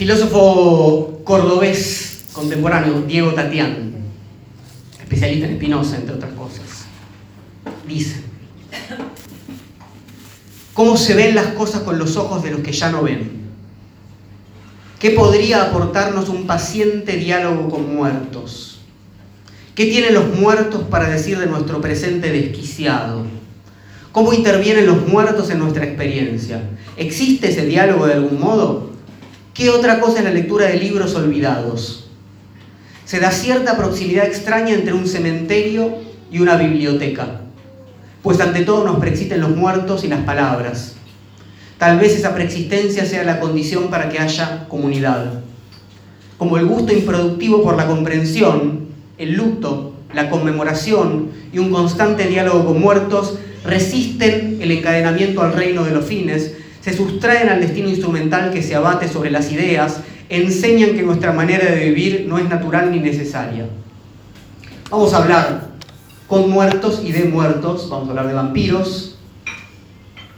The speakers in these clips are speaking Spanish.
Filósofo cordobés contemporáneo, Diego Tatián, especialista en Spinoza, entre otras cosas, dice, ¿cómo se ven las cosas con los ojos de los que ya no ven? ¿Qué podría aportarnos un paciente diálogo con muertos? ¿Qué tienen los muertos para decir de nuestro presente desquiciado? ¿Cómo intervienen los muertos en nuestra experiencia? ¿Existe ese diálogo de algún modo? ¿Qué otra cosa es la lectura de libros olvidados? Se da cierta proximidad extraña entre un cementerio y una biblioteca, pues ante todo nos preexisten los muertos y las palabras. Tal vez esa preexistencia sea la condición para que haya comunidad. Como el gusto improductivo por la comprensión, el luto, la conmemoración y un constante diálogo con muertos resisten el encadenamiento al reino de los fines, se sustraen al destino instrumental que se abate sobre las ideas, enseñan que nuestra manera de vivir no es natural ni necesaria. Vamos a hablar con muertos y de muertos, vamos a hablar de vampiros,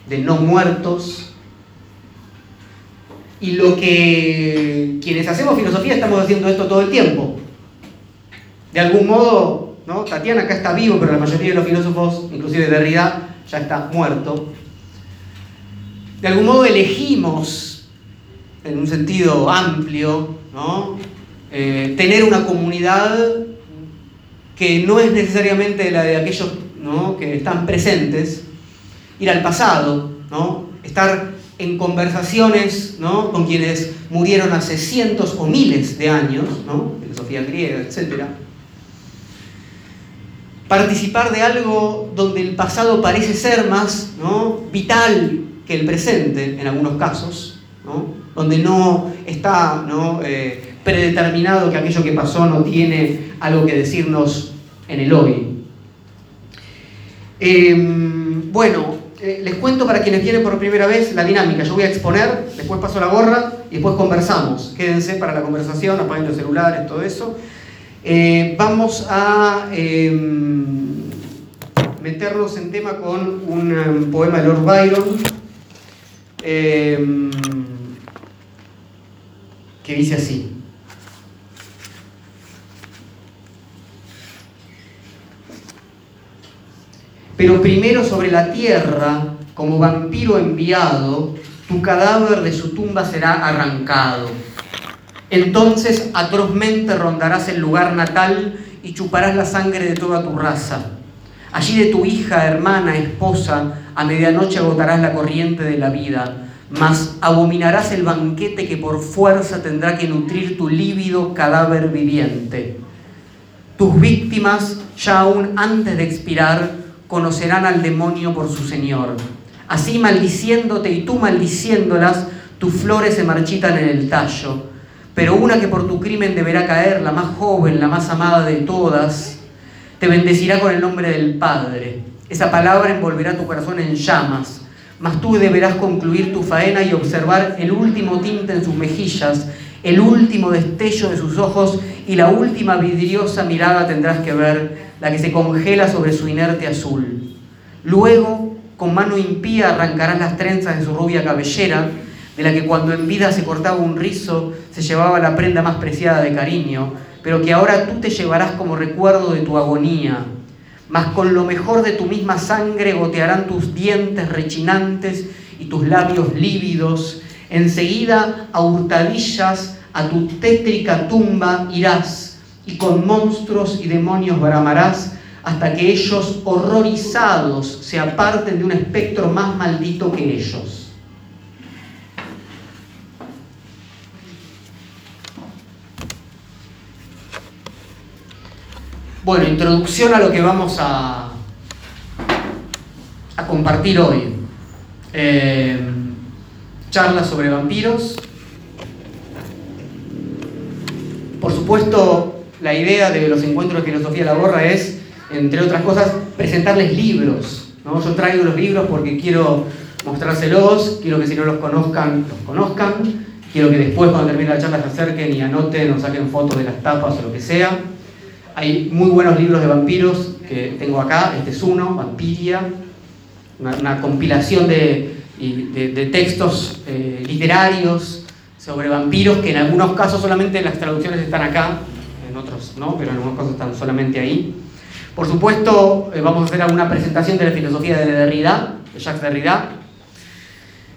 de no muertos, y lo que quienes hacemos filosofía estamos haciendo esto todo el tiempo. De algún modo, ¿no? Tatiana acá está vivo, pero la mayoría de los filósofos, inclusive Derrida, ya está muerto. De algún modo elegimos, en un sentido amplio, ¿no? Eh, tener una comunidad que no es necesariamente la de aquellos ¿no? que están presentes, ir al pasado, ¿no? estar en conversaciones ¿no? con quienes murieron hace cientos o miles de años, ¿no? filosofía griega, etc. Participar de algo donde el pasado parece ser más ¿no? vital que el presente en algunos casos, ¿no? donde no está ¿no? Eh, predeterminado que aquello que pasó no tiene algo que decirnos en el hoy. Em, bueno, eh, les cuento para quienes vienen por primera vez la dinámica. Yo voy a exponer, después paso la gorra y después conversamos. Quédense para la conversación, apaguen los celulares, todo eso. Eh, vamos a em, meternos en tema con un em, poema de Lord Byron em, que dice así. Pero primero sobre la tierra, como vampiro enviado, tu cadáver de su tumba será arrancado. Entonces atrozmente rondarás el lugar natal y chuparás la sangre de toda tu raza. Allí de tu hija, hermana, esposa, a medianoche agotarás la corriente de la vida, mas abominarás el banquete que por fuerza tendrá que nutrir tu lívido cadáver viviente. Tus víctimas, ya aún antes de expirar, conocerán al demonio por su Señor. Así maldiciéndote y tú maldiciéndolas, tus flores se marchitan en el tallo. Pero una que por tu crimen deberá caer, la más joven, la más amada de todas, te bendecirá con el nombre del Padre. Esa palabra envolverá tu corazón en llamas, mas tú deberás concluir tu faena y observar el último tinte en sus mejillas, el último destello de sus ojos y la última vidriosa mirada tendrás que ver la que se congela sobre su inerte azul. Luego, con mano impía arrancarás las trenzas de su rubia cabellera, de la que cuando en vida se cortaba un rizo se llevaba la prenda más preciada de cariño, pero que ahora tú te llevarás como recuerdo de tu agonía. Mas con lo mejor de tu misma sangre gotearán tus dientes rechinantes y tus labios lívidos. Enseguida, a hurtadillas, a tu tétrica tumba irás y con monstruos y demonios bramarás hasta que ellos horrorizados se aparten de un espectro más maldito que ellos. Bueno, introducción a lo que vamos a, compartir hoy. Eh, charlas sobre vampiros. Por supuesto, la idea de los encuentros de filosofía de la borra es, entre otras cosas, presentarles libros. ¿no? Yo traigo los libros porque quiero mostrárselos, quiero que si no los conozcan, los conozcan, quiero que después cuando termine la charla se acerquen y anoten o saquen fotos de las tapas o lo que sea. Hay muy buenos libros de vampiros que tengo acá, este es uno, Vampiria, una, compilación de, de, textos eh, literarios sobre vampiros, que en algunos casos solamente las traducciones están acá, en otros no, pero en algunos casos están solamente ahí. Por supuesto, eh, vamos a hacer alguna presentación de la filosofía de Derrida, de Jacques Derrida,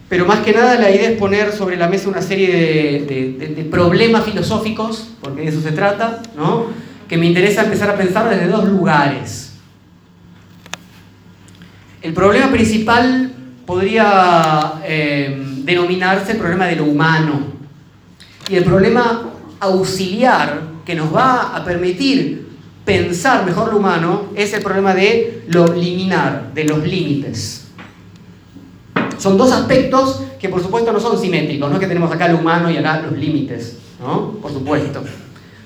pero más que nada la idea es poner sobre la mesa una serie de, problemas filosóficos, porque de eso se trata, ¿no? Que me interesa empezar a pensar desde dos lugares. El problema principal podría eh, denominarse el problema de lo humano. Y el problema auxiliar que nos va a permitir pensar mejor lo humano es el problema de lo liminar, de los límites. Son dos aspectos que por supuesto no son simétricos, no es que tenemos acá lo humano y acá los límites, ¿no? Por supuesto.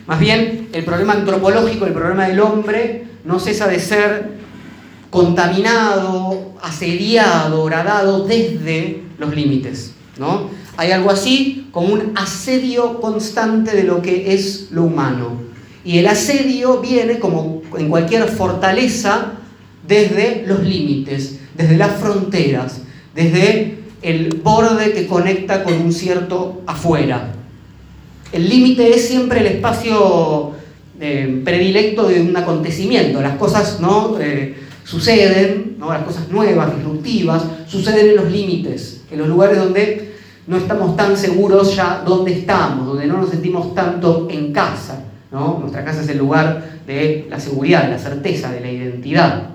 Más bien, el problema antropológico, el problema del hombre, no cesa de ser contaminado, asediado, horadado desde los límites. ¿no? Hay algo así como un asedio constante de lo que es lo humano. Y el asedio viene, como en cualquier fortaleza, desde los límites, desde las fronteras, desde el borde que conecta con un cierto afuera. El límite es siempre el espacio eh, predilecto de un acontecimiento. Las cosas no eh, suceden, ¿no? las cosas nuevas, disruptivas, suceden en los límites, en los lugares donde no estamos tan seguros ya dónde estamos, donde no nos sentimos tanto en casa. ¿no? Nuestra casa es el lugar de la seguridad, de la certeza, de la identidad.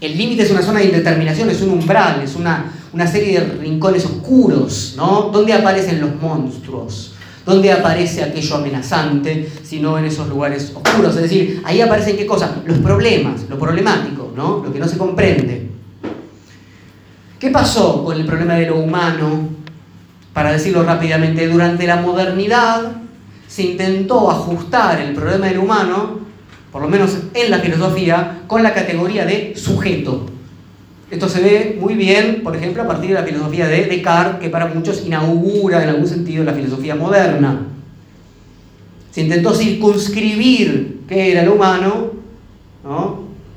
El límite es una zona de indeterminación, es un umbral, es una, una serie de rincones oscuros, ¿no? ¿Dónde aparecen los monstruos? ¿Dónde aparece aquello amenazante si no en esos lugares oscuros? Es decir, ahí aparecen qué cosas? Los problemas, lo problemático, ¿no? Lo que no se comprende. ¿Qué pasó con el problema de lo humano? Para decirlo rápidamente, durante la modernidad se intentó ajustar el problema del humano por lo menos en la filosofía, con la categoría de sujeto. Esto se ve muy bien, por ejemplo, a partir de la filosofía de Descartes, que para muchos inaugura en algún sentido la filosofía moderna. Se intentó circunscribir qué era el humano,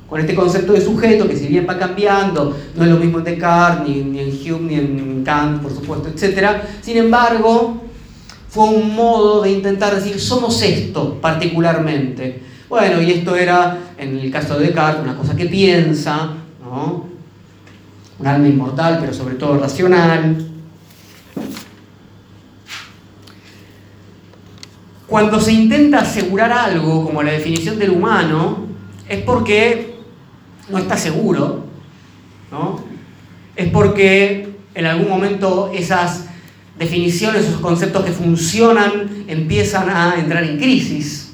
con este concepto de sujeto, que si bien va cambiando, no es lo mismo en Descartes, ni, ni en Hume, ni en Kant, por supuesto, etc. Sin embargo, fue un modo de intentar decir, somos esto particularmente. Bueno, y esto era, en el caso de Descartes, una cosa que piensa, ¿no? Un alma inmortal, pero sobre todo racional. Cuando se intenta asegurar algo, como la definición del humano, es porque no está seguro, ¿no? Es porque en algún momento esas definiciones, esos conceptos que funcionan, empiezan a entrar en crisis.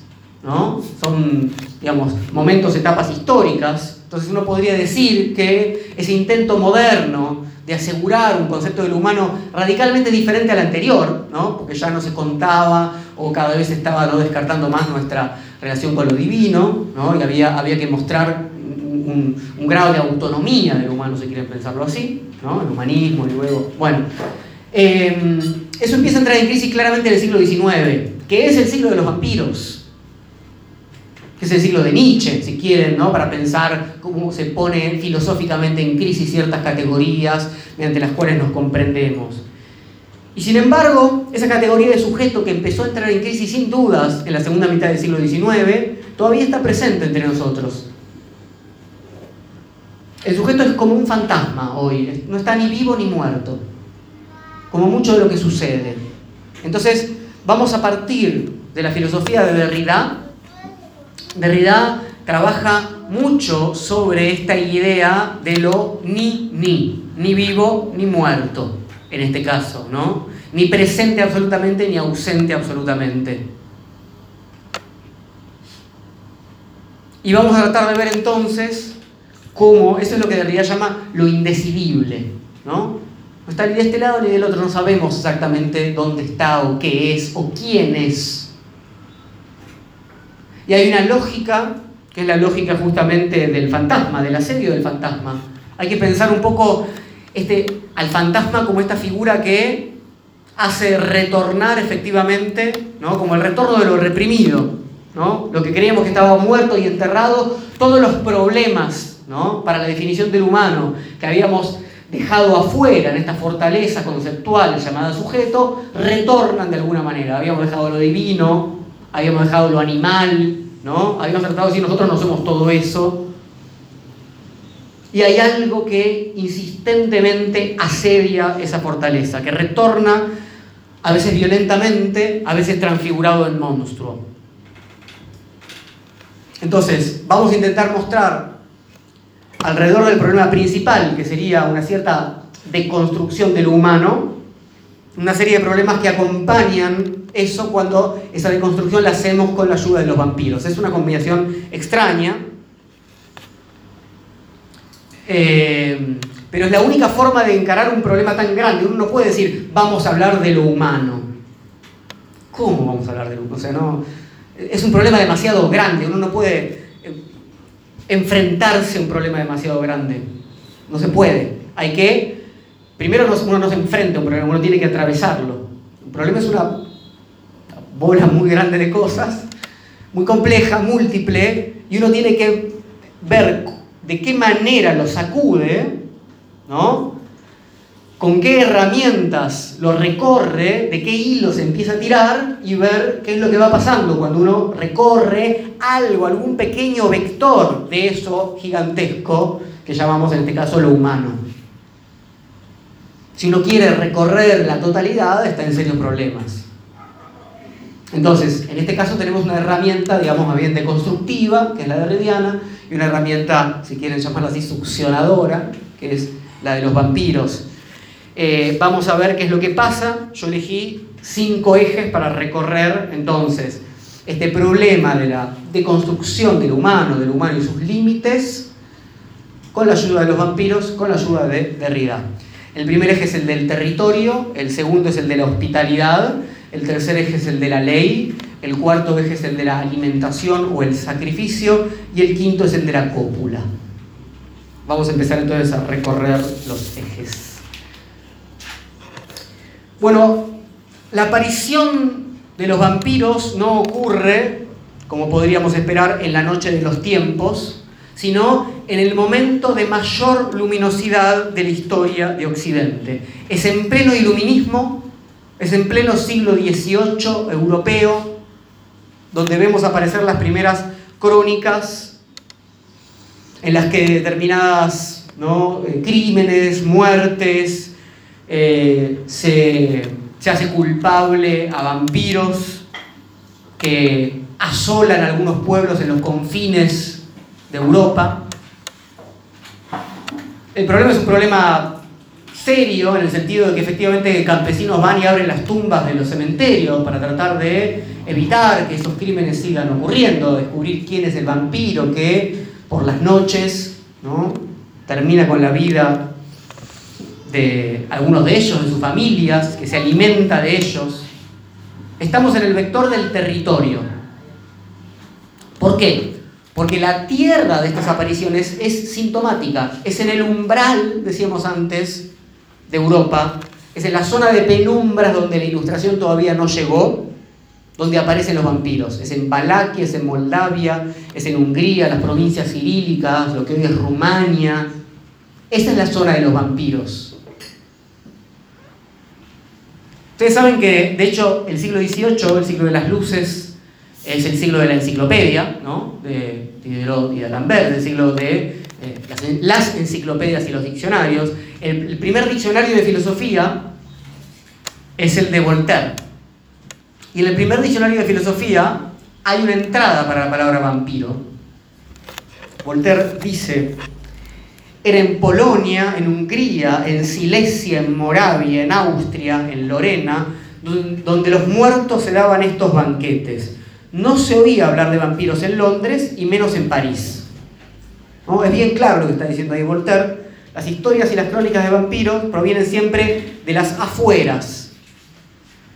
¿no? Son, digamos, momentos, etapas históricas. Entonces uno podría decir que ese intento moderno de asegurar un concepto del humano radicalmente diferente al anterior, ¿no? porque ya no se contaba o cada vez estaba ¿no? descartando más nuestra relación con lo divino, ¿no? y había, había que mostrar un, grado de autonomía del humano, si quieren pensarlo así, ¿no? el humanismo y luego... Bueno, em, eso empieza a entrar en crisis claramente en el siglo XIX, que es el siglo de los vampiros es el siglo de Nietzsche, si quieren, ¿no? para pensar cómo se pone filosóficamente en crisis ciertas categorías mediante las cuales nos comprendemos. Y sin embargo, esa categoría de sujeto que empezó a entrar en crisis sin dudas en la segunda mitad del siglo XIX, todavía está presente entre nosotros. El sujeto es como un fantasma hoy, no está ni vivo ni muerto, como mucho de lo que sucede. Entonces, vamos a partir de la filosofía de Derrida, Derrida trabaja mucho sobre esta idea de lo ni ni, ni vivo ni muerto, en este caso, ¿no? Ni presente absolutamente ni ausente absolutamente. Y vamos a tratar de ver entonces cómo, eso es lo que Derrida llama lo indecidible, ¿no? No está ni de este lado ni del otro, no sabemos exactamente dónde está o qué es o quién es y hay una lógica, que es la lógica justamente del fantasma, del asedio del fantasma. Hay que pensar un poco este, al fantasma como esta figura que hace retornar efectivamente, ¿no? como el retorno de lo reprimido, ¿no? lo que creíamos que estaba muerto y enterrado, todos los problemas ¿no? para la definición del humano que habíamos dejado afuera en esta fortaleza conceptual llamada sujeto, retornan de alguna manera. Habíamos dejado lo divino, habíamos dejado lo animal, ¿no? Habíamos tratado de decir nosotros no somos todo eso. Y hay algo que insistentemente asedia esa fortaleza, que retorna a veces violentamente, a veces transfigurado en monstruo. Entonces, vamos a intentar mostrar alrededor del problema principal, que sería una cierta deconstrucción de lo humano, una serie de problemas que acompañan eso cuando esa deconstrucción la hacemos con la ayuda de los vampiros. Es una combinación extraña, eh, pero es la única forma de encarar un problema tan grande. Uno no puede decir, vamos a hablar de lo humano. ¿Cómo vamos a hablar de lo humano? O sea, no, es un problema demasiado grande. Uno no puede eh, enfrentarse a un problema demasiado grande. No se puede. Hay que, primero uno no se enfrenta a un problema, uno tiene que atravesarlo. Un problema es una bola muy grande de cosas, muy compleja, múltiple, y uno tiene que ver de qué manera lo sacude, ¿no? Con qué herramientas lo recorre, de qué hilos empieza a tirar y ver qué es lo que va pasando cuando uno recorre algo, algún pequeño vector de eso gigantesco que llamamos en este caso lo humano. Si uno quiere recorrer la totalidad, está en serios problemas. Entonces, en este caso tenemos una herramienta, digamos, más bien deconstructiva, que es la de Rediana, y una herramienta, si quieren llamarla así, succionadora, que es la de los vampiros. Eh, vamos a ver qué es lo que pasa. Yo elegí cinco ejes para recorrer entonces este problema de la deconstrucción del humano, del humano y sus límites, con la ayuda de los vampiros, con la ayuda de Derrida. El primer eje es el del territorio, el segundo es el de la hospitalidad, el tercer eje es el de la ley, el cuarto eje es el de la alimentación o el sacrificio y el quinto es el de la cópula. Vamos a empezar entonces a recorrer los ejes. Bueno, la aparición de los vampiros no ocurre, como podríamos esperar, en la noche de los tiempos, sino en el momento de mayor luminosidad de la historia de Occidente. Es en pleno iluminismo es en pleno siglo XVIII europeo, donde vemos aparecer las primeras crónicas en las que determinadas eh, crímenes, muertes, eh, se, se hace culpable a vampiros que asolan algunos pueblos en los confines de Europa. El problema es un problema serio en el sentido de que efectivamente campesinos van y abren las tumbas de los cementerios para tratar de evitar que esos crímenes sigan ocurriendo, descubrir quién es el vampiro que por las noches ¿no? termina con la vida de algunos de ellos, de sus familias, que se alimenta de ellos. Estamos en el vector del territorio. ¿Por qué? Porque la tierra de estas apariciones es sintomática, es en el umbral, decíamos antes, de Europa, es en la zona de penumbras donde la ilustración todavía no llegó, donde aparecen los vampiros. Es en Valaquia, es en Moldavia, es en Hungría, las provincias cirílicas, lo que hoy es Rumania. Esa es la zona de los vampiros. Ustedes saben que, de hecho, el siglo XVIII, el siglo de las luces, es el siglo de la enciclopedia, ¿no? de Diderot y de Lambert, el siglo de eh, las, enciclopedias y los diccionarios. El, primer diccionario de filosofía es el de Voltaire. Y en el primer diccionario de filosofía hay una entrada para la palabra vampiro. Voltaire dice, era en Polonia, en Hungría, en Silesia, en Moravia, en Austria, en Lorena, donde los muertos se daban estos banquetes. No se oía hablar de vampiros en Londres y menos en París. Es bien claro lo que está diciendo ahí Voltaire. Las historias y las crónicas de vampiros provienen siempre de las afueras,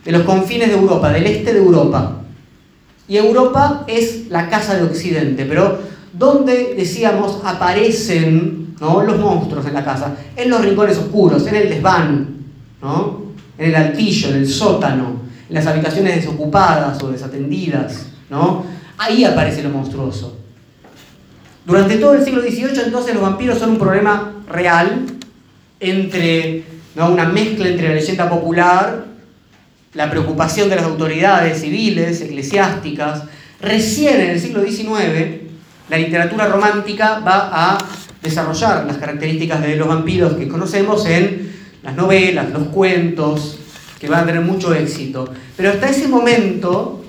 de los confines de Europa, del este de Europa. Y Europa es la casa de Occidente, pero ¿dónde, decíamos, aparecen los monstruos en la casa? En los rincones oscuros, en el desván, ¿no? en el altillo, en el sótano, en las habitaciones desocupadas o desatendidas. ¿no? Ahí aparece lo monstruoso. Durante todo el siglo XVIII entonces los vampiros son un problema real entre una mezcla entre la leyenda popular, la preocupación de las autoridades civiles, eclesiásticas. Recién en el siglo XIX, la literatura romántica va a desarrollar las características de los vampiros que conocemos en las novelas, los cuentos, que van a tener mucho éxito. Pero hasta ese momento,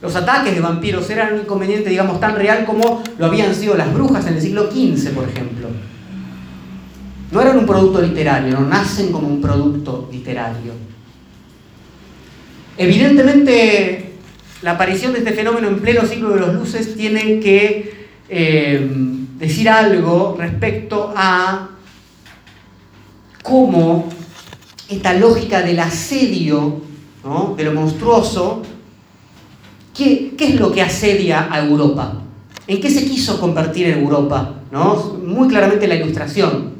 los ataques de vampiros eran un inconveniente, digamos, tan real como lo habían sido las brujas en el siglo XV, por ejemplo. No eran un producto literario, no nacen como un producto literario. Evidentemente, la aparición de este fenómeno en pleno siglo de los luces tiene que eh, decir algo respecto a cómo esta lógica del asedio, de lo monstruoso, ¿qué, es lo que asedia a Europa? ¿En qué se quiso convertir Europa? ¿no? Muy claramente la ilustración.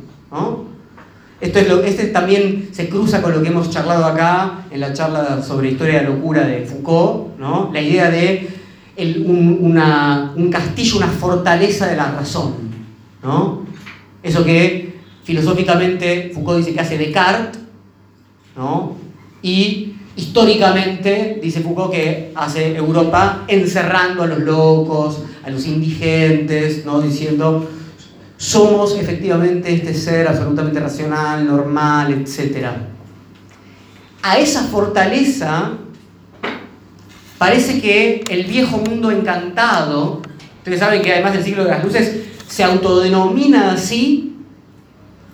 Esto es lo, este también se cruza con lo que hemos charlado acá en la charla sobre historia de la locura de Foucault, ¿no? la idea de un, castillo, una fortaleza de la razón. ¿no? Eso que filosóficamente Foucault dice que hace Descartes, ¿no? y históricamente dice Foucault que hace Europa encerrando a los locos, a los indigentes, ¿no? diciendo somos efectivamente este ser absolutamente racional, normal, etc. A esa fortaleza parece que el viejo mundo encantado, ustedes saben que además del siglo de las luces se autodenomina así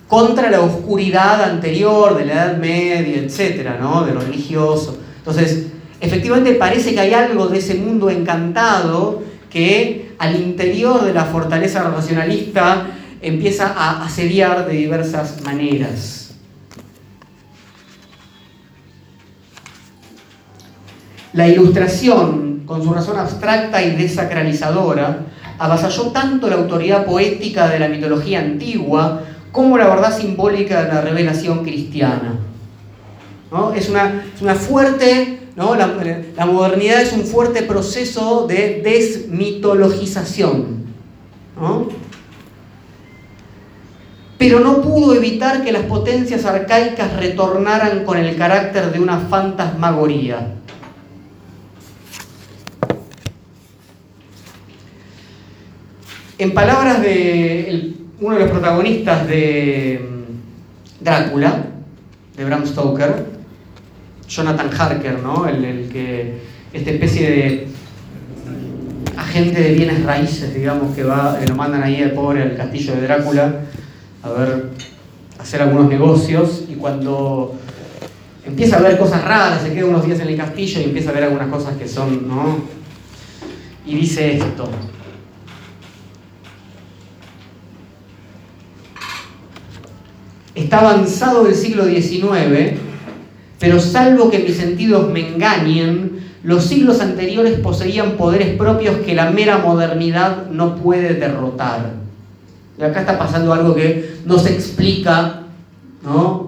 contra la oscuridad anterior de la Edad Media, etc., ¿no? de lo religioso. Entonces, efectivamente parece que hay algo de ese mundo encantado que al interior de la fortaleza racionalista empieza a asediar de diversas maneras. La ilustración, con su razón abstracta y desacralizadora, avasalló tanto la autoridad poética de la mitología antigua como la verdad simbólica de la revelación cristiana. ¿No? Es, una, una fuerte la, modernidad es un fuerte proceso de desmitologización. Pero no pudo evitar que las potencias arcaicas retornaran con el carácter de una fantasmagoría. En palabras de uno de los protagonistas de mm, Drácula, de Bram Stoker, Jonathan Harker, ¿no? El, que, esta especie de agente de bienes raíces, digamos, que va, lo mandan ahí al pobre al castillo de Drácula a ver, hacer algunos negocios y cuando empieza a ver cosas raras, se queda unos días en el castillo y empieza a ver algunas cosas que son, ¿no? Y dice esto. Está avanzado el siglo XIX pero salvo que mis sentidos me engañen, los siglos anteriores poseían poderes propios que la mera modernidad no puede derrotar. Y acá está pasando algo que no se explica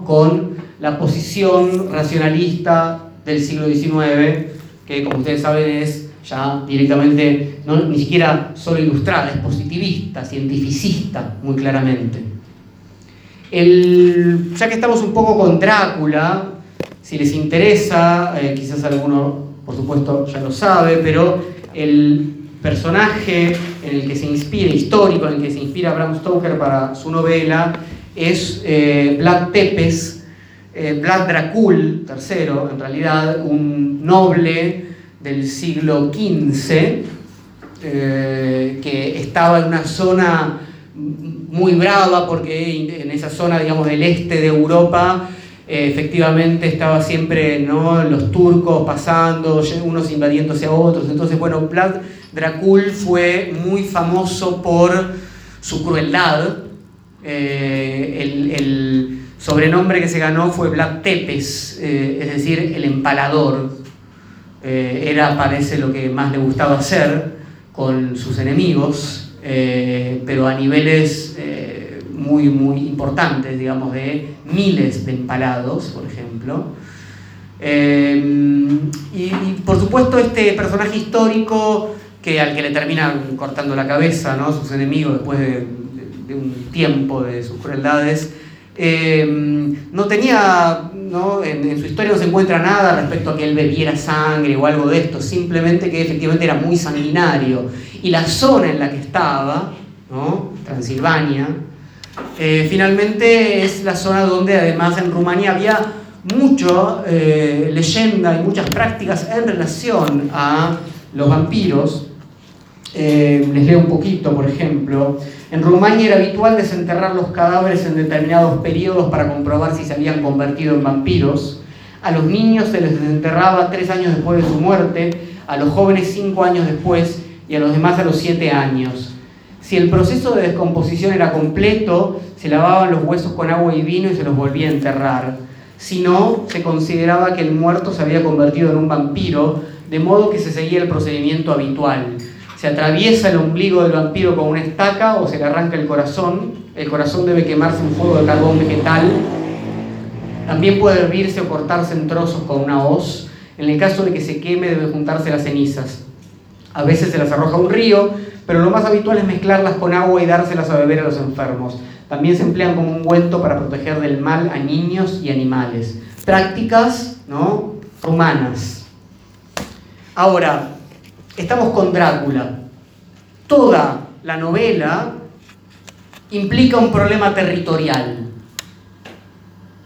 con la posición racionalista del siglo XIX, que como ustedes saben es ya directamente, no, ni siquiera solo ilustrada, es positivista, cientificista, muy claramente. El, ya que estamos un poco con Drácula, si les interesa, eh, quizás alguno, por supuesto, ya lo sabe, pero el personaje en el que se inspira, histórico, en el que se inspira Bram Stoker para su novela, es eh, Vlad Tepes, eh, Vlad Dracul III, en realidad, un noble del siglo XV, que estaba en una zona muy brava, porque en esa zona, digamos, del este de Europa, eh, efectivamente estaba siempre ¿no? los turcos pasando, unos invadiéndose a otros. Entonces, bueno, Vlad Dracul fue muy famoso por su crueldad. Eh, el, sobrenombre que se ganó fue Vlad Tepes, eh, es decir, el empalador. era, parece, lo que más le gustaba hacer con sus enemigos, pero a niveles muy, muy importantes, digamos, de miles de empalados, por ejemplo. Eh, y, por supuesto este personaje histórico que al que le terminan cortando la cabeza, ¿no? sus enemigos después de, un tiempo de sus crueldades, eh, no tenía, ¿no? En, su historia no se encuentra nada respecto a que él bebiera sangre o algo de esto, simplemente que efectivamente era muy sanguinario. Y la zona en la que estaba, ¿no? Transilvania, eh, finalmente es la zona donde además en Rumanía había mucha eh, leyenda y muchas prácticas en relación a los vampiros. les leo un poquito, por ejemplo. En Rumania era habitual desenterrar los cadáveres en determinados periodos para comprobar si se habían convertido en vampiros. A los niños se les desenterraba tres años después de su muerte, a los jóvenes cinco años después y a los demás a los siete años. Si el proceso de descomposición era completo, se lavaban los huesos con agua y vino y se los volvía a enterrar. Si no, se consideraba que el muerto se había convertido en un vampiro, de modo que se seguía el procedimiento habitual se atraviesa el ombligo del vampiro con una estaca o se le arranca el corazón. El corazón debe quemarse en fuego de carbón vegetal. También puede hervirse o cortarse en trozos con una hoz. En el caso de que se queme debe juntarse las cenizas. A veces se las arroja a un río, pero lo más habitual es mezclarlas con agua y dárselas a beber a los enfermos. También se emplean como un ungüento para proteger del mal a niños y animales. Prácticas ¿no? humanas. Ahora, estamos con Drácula. Toda la novela implica un problema territorial,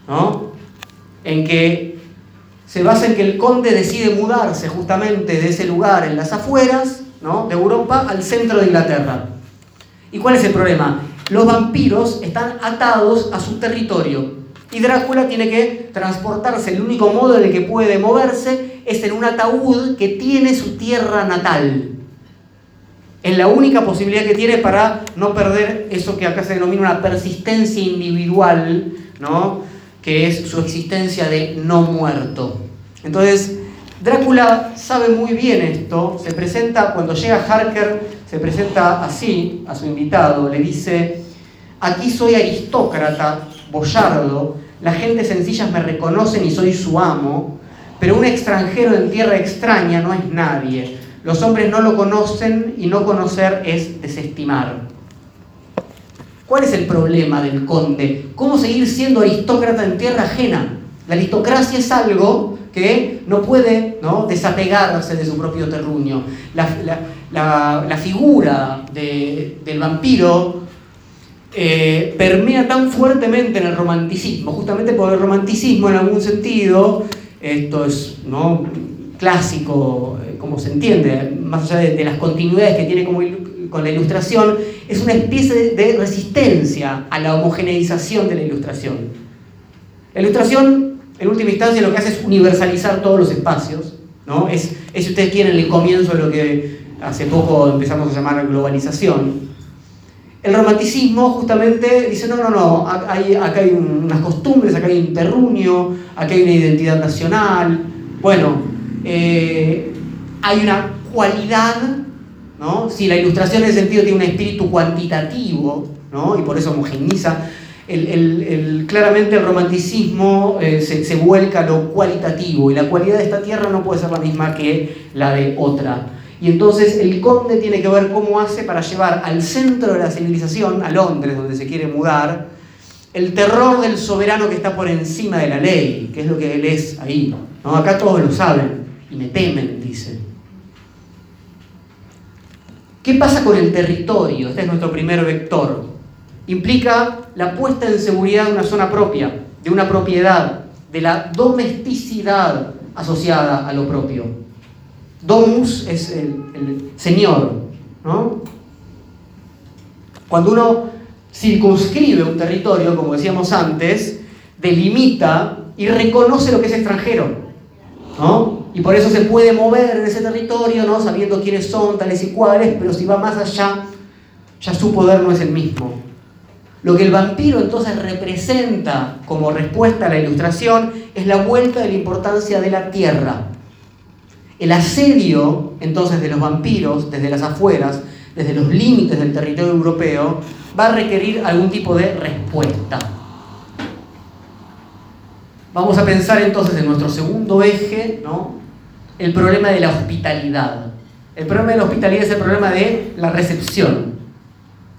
¿no? En que se basa en que el conde decide mudarse justamente de ese lugar en las afueras, ¿no? De Europa al centro de Inglaterra. ¿Y cuál es el problema? Los vampiros están atados a su territorio y Drácula tiene que transportarse. El único modo en que puede moverse es en un ataúd que tiene su tierra natal. Es la única posibilidad que tiene para no perder eso que acá se denomina una persistencia individual, ¿no? que es su existencia de no muerto. Entonces, Drácula sabe muy bien esto, se presenta, cuando llega Harker, se presenta así a su invitado, le dice, aquí soy aristócrata, boyardo, la gente sencilla me reconocen y soy su amo, pero un extranjero en tierra extraña no es nadie. Los hombres no lo conocen y no conocer es desestimar. ¿Cuál es el problema del conde? ¿Cómo seguir siendo aristócrata en tierra ajena? La aristocracia es algo que no puede ¿no? desapegarse de su propio terruño. La, figura del vampiro eh, permea tan fuertemente en el romanticismo, justamente por el romanticismo en algún sentido, esto es ¿no? clásico, eh, como se entiende, más allá de, las continuidades que tiene como con la ilustración, es una especie de resistencia a la homogeneización de la ilustración. La ilustración, en última instancia, lo que hace es universalizar todos los espacios, ¿no? es, es si ustedes quieren, el comienzo de lo que hace poco empezamos a llamar globalización. El romanticismo justamente dice, no, no, no, acá hay unas costumbres, acá hay un terruño, acá hay una identidad nacional. Bueno, eh, hay una cualidad, ¿no? Si la ilustración en ese sentido tiene un espíritu cuantitativo, ¿no? Y por eso homogeniza, claramente el romanticismo eh, se, vuelca a lo cualitativo y la cualidad de esta tierra no puede ser la misma que la de otra. Y entonces el conde tiene que ver cómo hace para llevar al centro de la civilización, a Londres, donde se quiere mudar, el terror del soberano que está por encima de la ley, que es lo que él es ahí. ¿no? Acá todos lo saben y me temen, dice. ¿Qué pasa con el territorio? Este es nuestro primer vector. Implica la puesta en seguridad de una zona propia, de una propiedad, de la domesticidad asociada a lo propio. Domus es el, señor, ¿no? Cuando uno circunscribe un territorio, como decíamos antes, delimita y reconoce lo que es extranjero, ¿no? Y por eso se puede mover en ese territorio, ¿no? Sabiendo quiénes son, tales y cuales, pero si va más allá, ya su poder no es el mismo. Lo que el vampiro entonces representa como respuesta a la ilustración es la vuelta de la importancia de la tierra. El asedio entonces de los vampiros desde las afueras, desde los límites del territorio europeo, va a requerir algún tipo de respuesta. Vamos a pensar entonces en nuestro segundo eje, ¿no? el problema de la hospitalidad. El problema de la hospitalidad es el problema de la recepción.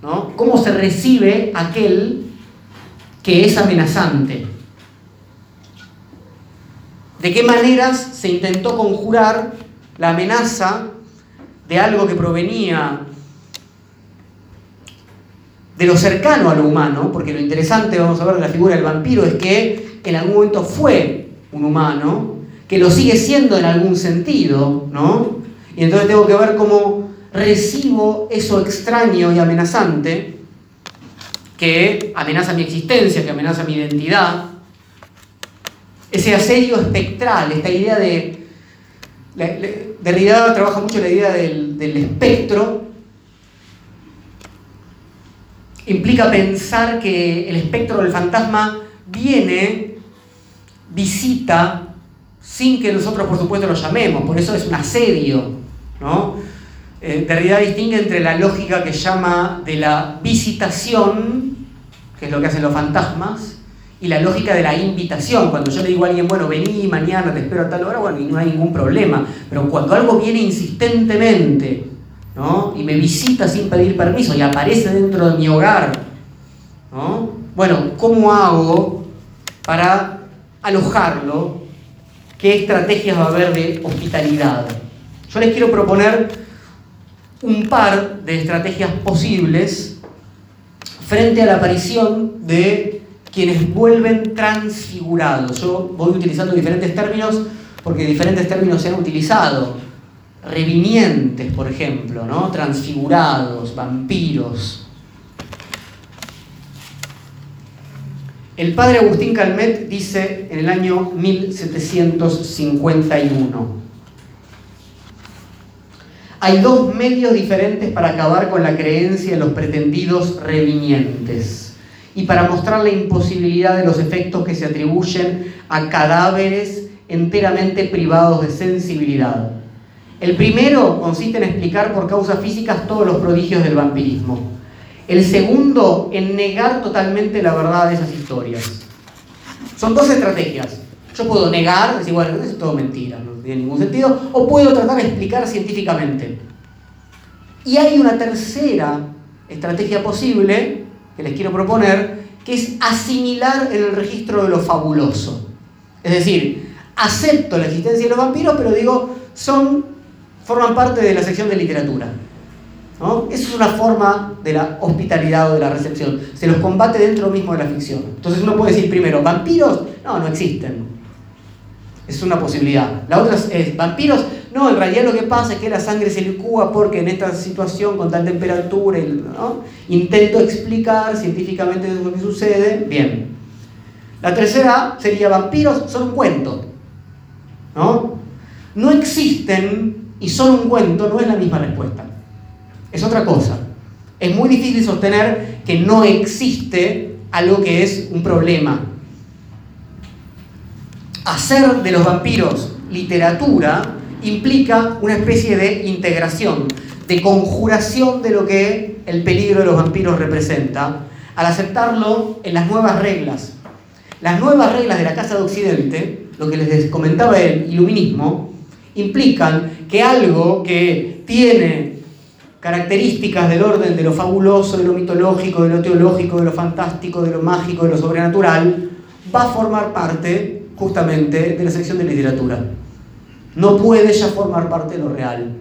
¿No? ¿Cómo se recibe aquel que es amenazante. ¿De qué maneras se intentó conjurar la amenaza de algo que provenía de lo cercano a lo humano? Porque lo interesante, vamos a ver, de la figura del vampiro es que en algún momento fue un humano, que lo sigue siendo en algún sentido, ¿no? Y entonces tengo que ver cómo recibo eso extraño y amenazante que amenaza mi existencia, que amenaza mi identidad, ese asedio espectral, esta idea de... Derrida trabaja mucho la idea del, del espectro, implica pensar que el espectro del fantasma viene, visita, sin que nosotros por supuesto lo llamemos, por eso es un asedio. ¿no? Eh, Derrida distingue entre la lógica que llama de la visitación, que es lo que hacen los fantasmas, y la lógica de la invitación. Cuando yo le digo a alguien, bueno, vení mañana, te espero a tal hora, bueno, y no hay ningún problema. Pero cuando algo viene insistentemente, ¿no? Y me visita sin pedir permiso y aparece dentro de mi hogar, ¿no? Bueno, ¿cómo hago para alojarlo? ¿Qué estrategias va a haber de hospitalidad? Yo les quiero proponer un par de estrategias posibles frente a la aparición de quienes vuelven transfigurados. Yo voy utilizando diferentes términos porque diferentes términos se han utilizado. Revinientes, por ejemplo, ¿no? transfigurados, vampiros. El padre Agustín Calmet dice en el año 1751, hay dos medios diferentes para acabar con la creencia de los pretendidos revinientes y para mostrar la imposibilidad de los efectos que se atribuyen a cadáveres enteramente privados de sensibilidad. El primero consiste en explicar por causas físicas todos los prodigios del vampirismo. El segundo en negar totalmente la verdad de esas historias. Son dos estrategias. Yo puedo negar, decir, bueno, es todo mentira, tiene ningún sentido, o puedo tratar de explicar científicamente. Y hay una tercera estrategia posible que les quiero proponer, que es asimilar el registro de lo fabuloso. Es decir, acepto la existencia de los vampiros, pero digo, son, forman parte de la sección de literatura. ¿no? Eso es una forma de la hospitalidad o de la recepción. Se los combate dentro mismo de la ficción. Entonces uno puede decir primero, ¿vampiros? No, no existen. Es una posibilidad. La otra es, ¿vampiros? No, en realidad lo que pasa es que la sangre se licúa porque en esta situación con tal temperatura, intento explicar científicamente lo que sucede. Bien. La tercera sería vampiros son un cuento. ¿no? no existen y son un cuento no es la misma respuesta. Es otra cosa. Es muy difícil sostener que no existe algo que es un problema. Hacer de los vampiros literatura implica una especie de integración, de conjuración de lo que el peligro de los vampiros representa, al aceptarlo en las nuevas reglas. Las nuevas reglas de la Casa de Occidente, lo que les comentaba el iluminismo, implican que algo que tiene características del orden de lo fabuloso, de lo mitológico, de lo teológico, de lo fantástico, de lo mágico, de lo sobrenatural, va a formar parte justamente de la sección de literatura no puede ya formar parte de lo real.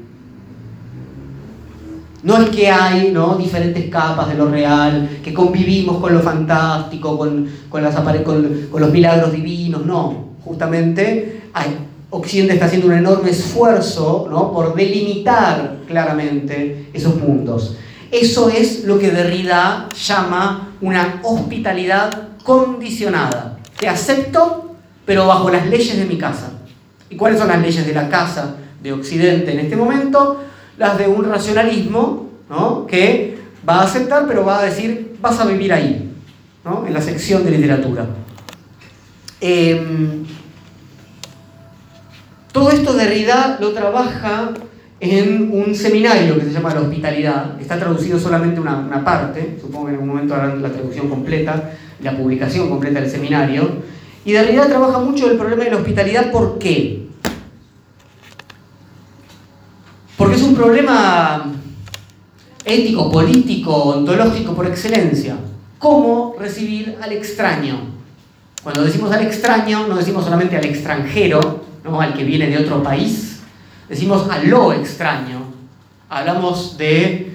No es que hay ¿no? diferentes capas de lo real, que convivimos con lo fantástico, con, las, con, con los milagros divinos, no. Justamente hay, Occidente está haciendo un enorme esfuerzo ¿no? por delimitar claramente esos mundos. Eso es lo que Derrida llama una hospitalidad condicionada, que acepto, pero bajo las leyes de mi casa. ¿Y cuáles son las leyes de la casa de Occidente en este momento? Las de un racionalismo ¿no? que va a aceptar, pero va a decir, vas a vivir ahí, ¿no? en la sección de literatura. Em, todo esto Derrida lo trabaja en un seminario que se llama La Hospitalidad. Está traducido solamente una, una parte, supongo que en algún momento harán la traducción completa, la publicación completa del seminario. Y Derrida trabaja mucho el problema de la hospitalidad, ¿por qué? Porque es un problema ético, político, ontológico por excelencia. cómo recibir al extraño. Cuando decimos al extraño, no decimos solamente al extranjero, ¿no? al que viene de otro país, decimos a lo extraño. Hablamos de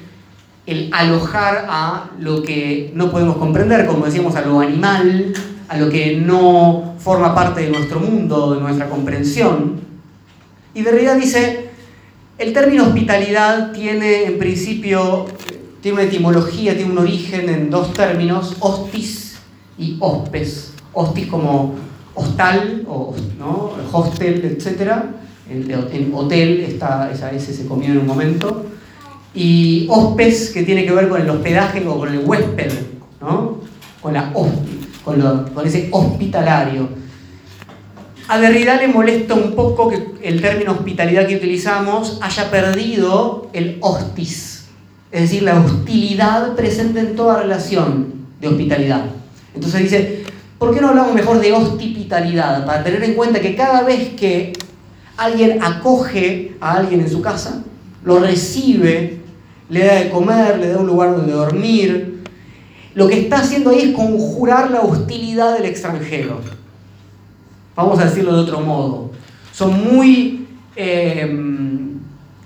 el alojar a lo que no podemos comprender, como decíamos, a lo animal, a lo que no forma parte de nuestro mundo, de nuestra comprensión. Y de realidad dice, el término hospitalidad tiene en principio, tiene una etimología, tiene un origen en dos términos, hostis y hospes. Hostis como hostal, o, ¿no? hostel, etc. En, hotel, esta, esa S se comió en un momento. Y hospes, que tiene que ver con el hospedaje o con el huésped, ¿no? con, la, con, con ese hospitalario. A Derrida le molesta un poco que el término hospitalidad que utilizamos haya perdido el hostis, es decir, la hostilidad presente en toda relación de hospitalidad. Entonces dice, ¿por qué no hablamos mejor de hospitalidad? Para tener en cuenta que cada vez que alguien acoge a alguien en su casa, lo recibe, le da de comer, le da un lugar donde dormir, lo que está haciendo ahí es conjurar la hostilidad del extranjero. Vamos a decirlo de otro modo. Son muy, eh,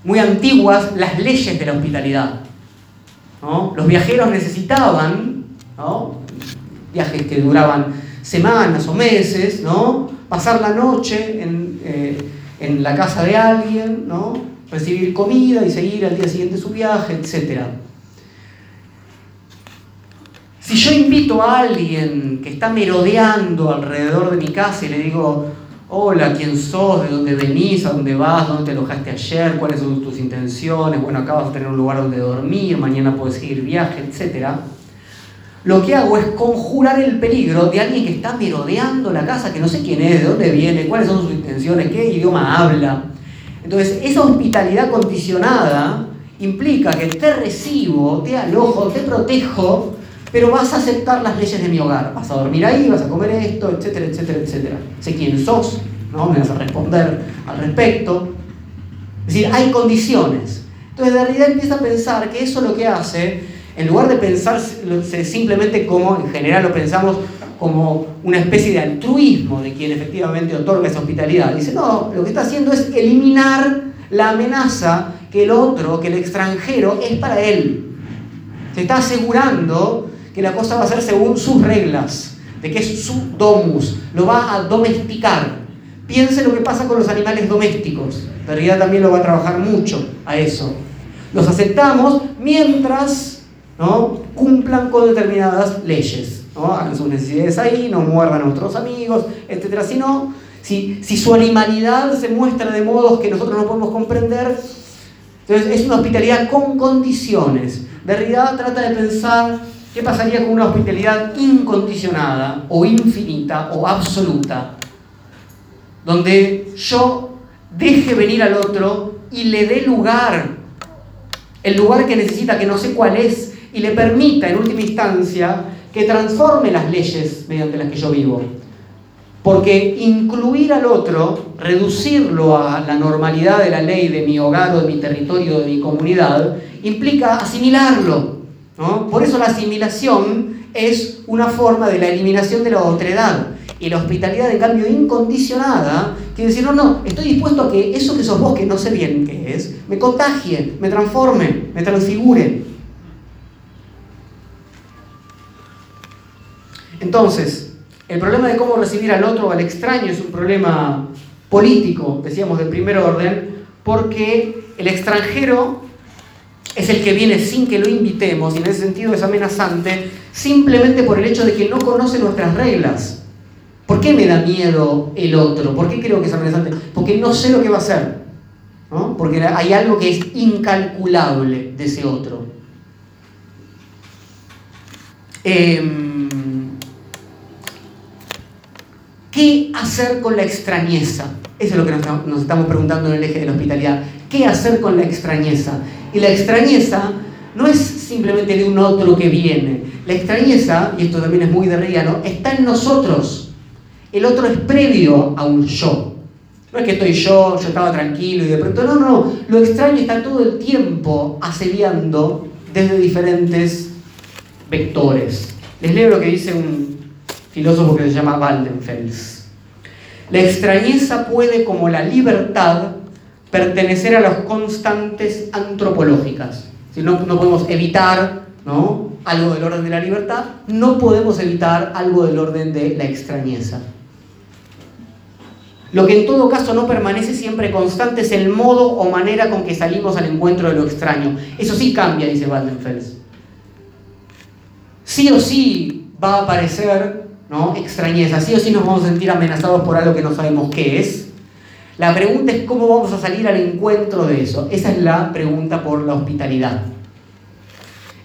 muy antiguas las leyes de la hospitalidad. Los viajeros necesitaban, viajes que duraban semanas o meses, pasar la noche en, eh, en la casa de alguien, recibir comida y seguir al día siguiente su viaje, etc. Si yo invito a alguien que está merodeando alrededor de mi casa y le digo, hola, ¿quién sos? ¿De dónde venís? ¿A dónde vas? ¿Dónde te alojaste ayer? ¿Cuáles son tus intenciones? Bueno, acá vas a tener un lugar donde dormir, mañana puedes seguir viaje, etc. Lo que hago es conjurar el peligro de alguien que está merodeando la casa, que no sé quién es, de dónde viene, cuáles son sus intenciones, qué idioma habla. Entonces, esa hospitalidad condicionada implica que te recibo, te alojo, te protejo, pero vas a aceptar las leyes de mi hogar. Vas a dormir ahí, vas a comer esto, etcétera, etcétera, etcétera. Sé quién sos, ¿no? Me vas a responder al respecto. Es decir, hay condiciones. Entonces, de realidad empieza a pensar que eso lo que hace, en lugar de pensar simplemente como, en general lo pensamos como una especie de altruismo de quien efectivamente otorga esa hospitalidad. Dice, no, lo que está haciendo es eliminar la amenaza que el otro, que el extranjero, es para él. Se está asegurando que la cosa va a ser según sus reglas, de que es su domus, lo va a domesticar. Piense lo que pasa con los animales domésticos. La realidad también lo va a trabajar mucho a eso. Los aceptamos mientras ¿no? cumplan con determinadas leyes. ¿no? Hagan sus necesidades ahí, no muerdan a nuestros amigos, etc. Si no, si, su animalidad se muestra de modos que nosotros no podemos comprender, entonces es una hospitalidad con condiciones. Derrida trata de pensar ¿Qué pasaría con una hospitalidad incondicionada o infinita o absoluta? Donde yo deje venir al otro y le dé lugar, el lugar que necesita, que no sé cuál es, y le permita en última instancia que transforme las leyes mediante las que yo vivo. Porque incluir al otro, reducirlo a la normalidad de la ley de mi hogar o de mi territorio, de mi comunidad, implica asimilarlo, por eso la asimilación es una forma de la eliminación de la otredad. Y la hospitalidad, en cambio, incondicionada, quiere decir, no, no, estoy dispuesto a que eso que sos vos, que no sé bien qué es, me contagie, me transforme, me transfigure. Entonces, el problema de cómo recibir al otro o al extraño es un problema político, decíamos, del primer orden, porque el extranjero es el que viene sin que lo invitemos, y en ese sentido es amenazante, simplemente por el hecho de que no conoce nuestras reglas. ¿Por qué me da miedo el otro? ¿Por qué creo que es amenazante? Porque no sé lo que va a hacer. Porque hay algo que es incalculable de ese otro. Em, ¿Qué hacer con la extrañeza? Eso es lo que nos estamos preguntando en el eje de la hospitalidad. ¿Qué hacer con la extrañeza? Y la extrañeza no es simplemente de un otro que viene. La extrañeza, y esto también es muy derridiano, está en nosotros. El otro es previo a un yo. No es que estoy yo, yo estaba tranquilo y de pronto, no, no, lo extraño está todo el tiempo asediando desde diferentes vectores. Les leo lo que dice un filósofo que se llama Waldenfels. La extrañeza puede, como la libertad, pertenecer a las constantes antropológicas. Si no, no podemos evitar ¿no? algo del orden de la libertad, no podemos evitar algo del orden de la extrañeza. Lo que en todo caso no permanece siempre constante es el modo o manera con que salimos al encuentro de lo extraño. Eso sí cambia, dice Waldenfels. Sí o sí va a aparecer ¿no? extrañeza, sí o sí nos vamos a sentir amenazados por algo que no sabemos qué es. La pregunta es cómo vamos a salir al encuentro de eso. Esa es la pregunta por la hospitalidad.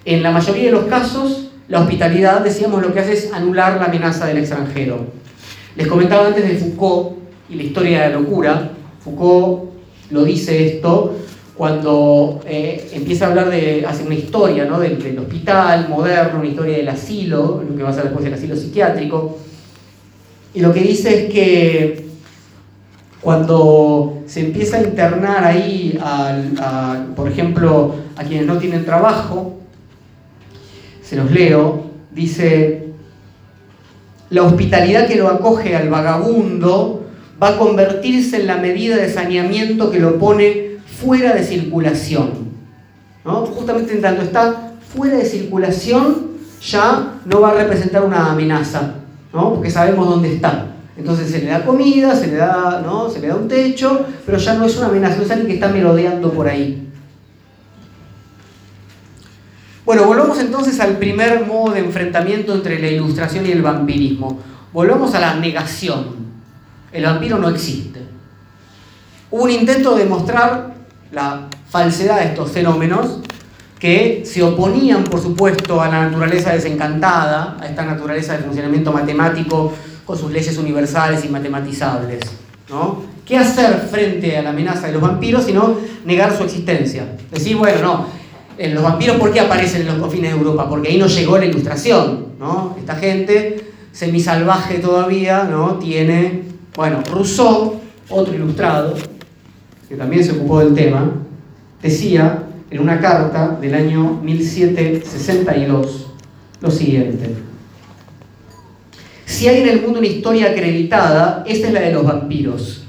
En la mayoría de los casos, la hospitalidad, decíamos, lo que hace es anular la amenaza del extranjero. Les comentaba antes de Foucault y la historia de la locura. Foucault lo dice esto cuando eh, empieza a hablar de, hace una historia ¿no? del, del, hospital moderno, una historia del asilo, lo que va a ser después el asilo psiquiátrico. Y lo que dice es que cuando se empieza a internar ahí, por ejemplo, a quienes no tienen trabajo, se los leo, dice, la hospitalidad que lo acoge al vagabundo va a convertirse en la medida de saneamiento que lo pone fuera de circulación. ¿no? Justamente en tanto está fuera de circulación, ya no va a representar una amenaza, ¿no? porque sabemos dónde está. Entonces se le da comida, se le da, ¿no? se le da un techo, pero ya no es una amenaza, no es alguien que está merodeando por ahí. Bueno, volvamos entonces al primer modo de enfrentamiento entre la ilustración y el vampirismo. Volvamos a la negación. El vampiro no existe. Hubo un intento de demostrar la falsedad de estos fenómenos que se oponían, por supuesto, a la naturaleza desencantada, a esta naturaleza de funcionamiento matemático con sus leyes universales y matematizables. ¿no? ¿Qué hacer frente a la amenaza de los vampiros sino negar su existencia? Decir, bueno, no, los vampiros, ¿por qué aparecen en los confines de Europa? Porque ahí no llegó la ilustración, ¿no? Esta gente semisalvaje todavía, ¿no? Tiene, bueno, Rousseau, otro ilustrado, que también se ocupó del tema, decía en una carta del año 1762 lo siguiente. Si hay en el mundo una historia acreditada, esta es la de los vampiros.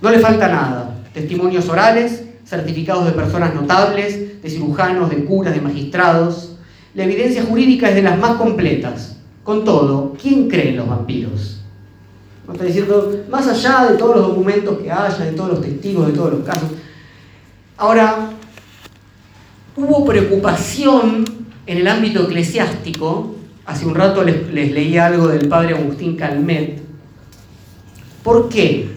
No le falta nada. Testimonios orales, certificados de personas notables, de cirujanos, de curas, de magistrados. La evidencia jurídica es de las más completas. Con todo, ¿quién cree en los vampiros? No está diciendo, más allá de todos los documentos que haya, de todos los testigos, de todos los casos. Ahora, hubo preocupación en el ámbito eclesiástico. Hace un rato les, les leí algo del padre Agustín Calmet. ¿Por qué?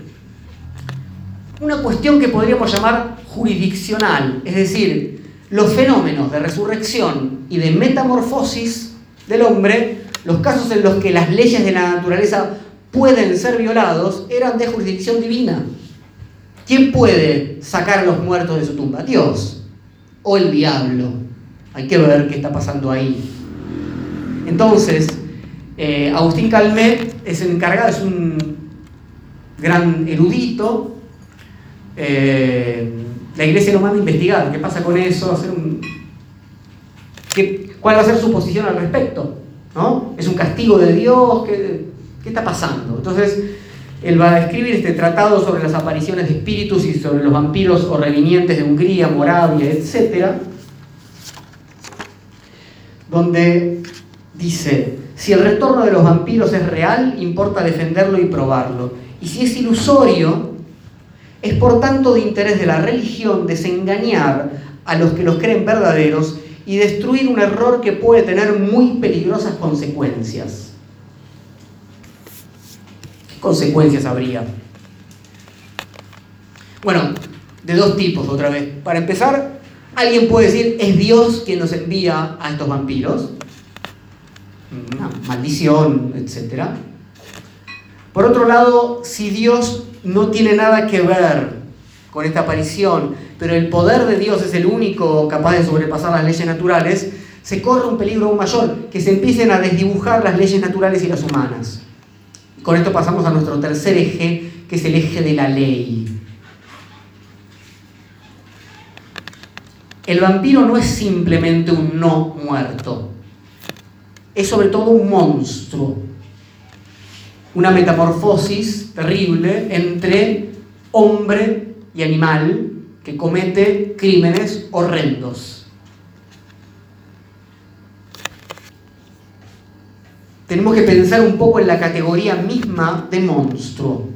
Una cuestión que podríamos llamar jurisdiccional, es decir, los fenómenos de resurrección y de metamorfosis del hombre, los casos en los que las leyes de la naturaleza pueden ser violados, eran de jurisdicción divina. ¿Quién puede sacar a los muertos de su tumba? Dios o el diablo. Hay que ver qué está pasando ahí. Entonces, eh, Agustín Calmet es encargado, es un gran erudito. Eh, la iglesia lo manda a investigar qué pasa con eso, cuál va a ser su posición al respecto. ¿no? ¿Es un castigo de Dios? ¿Qué, ¿Qué está pasando? Entonces, él va a escribir este tratado sobre las apariciones de espíritus y sobre los vampiros o revinientes de Hungría, Moravia, etc. Donde dice, si el retorno de los vampiros es real, importa defenderlo y probarlo. Y si es ilusorio, es por tanto de interés de la religión desengañar a los que los creen verdaderos y destruir un error que puede tener muy peligrosas consecuencias. ¿Qué consecuencias habría? Bueno, de dos tipos otra vez. Para empezar, alguien puede decir, es Dios quien nos envía a estos vampiros. Una maldición, etc. Por otro lado, si Dios no tiene nada que ver con esta aparición, pero el poder de Dios es el único capaz de sobrepasar las leyes naturales, se corre un peligro aún mayor, que se empiecen a desdibujar las leyes naturales y las humanas. Con esto pasamos a nuestro tercer eje, que es el eje de la ley. El vampiro no es simplemente un no muerto. Es sobre todo un monstruo, una metamorfosis terrible entre hombre y animal que comete crímenes horrendos. Tenemos que pensar un poco en la categoría misma de monstruo,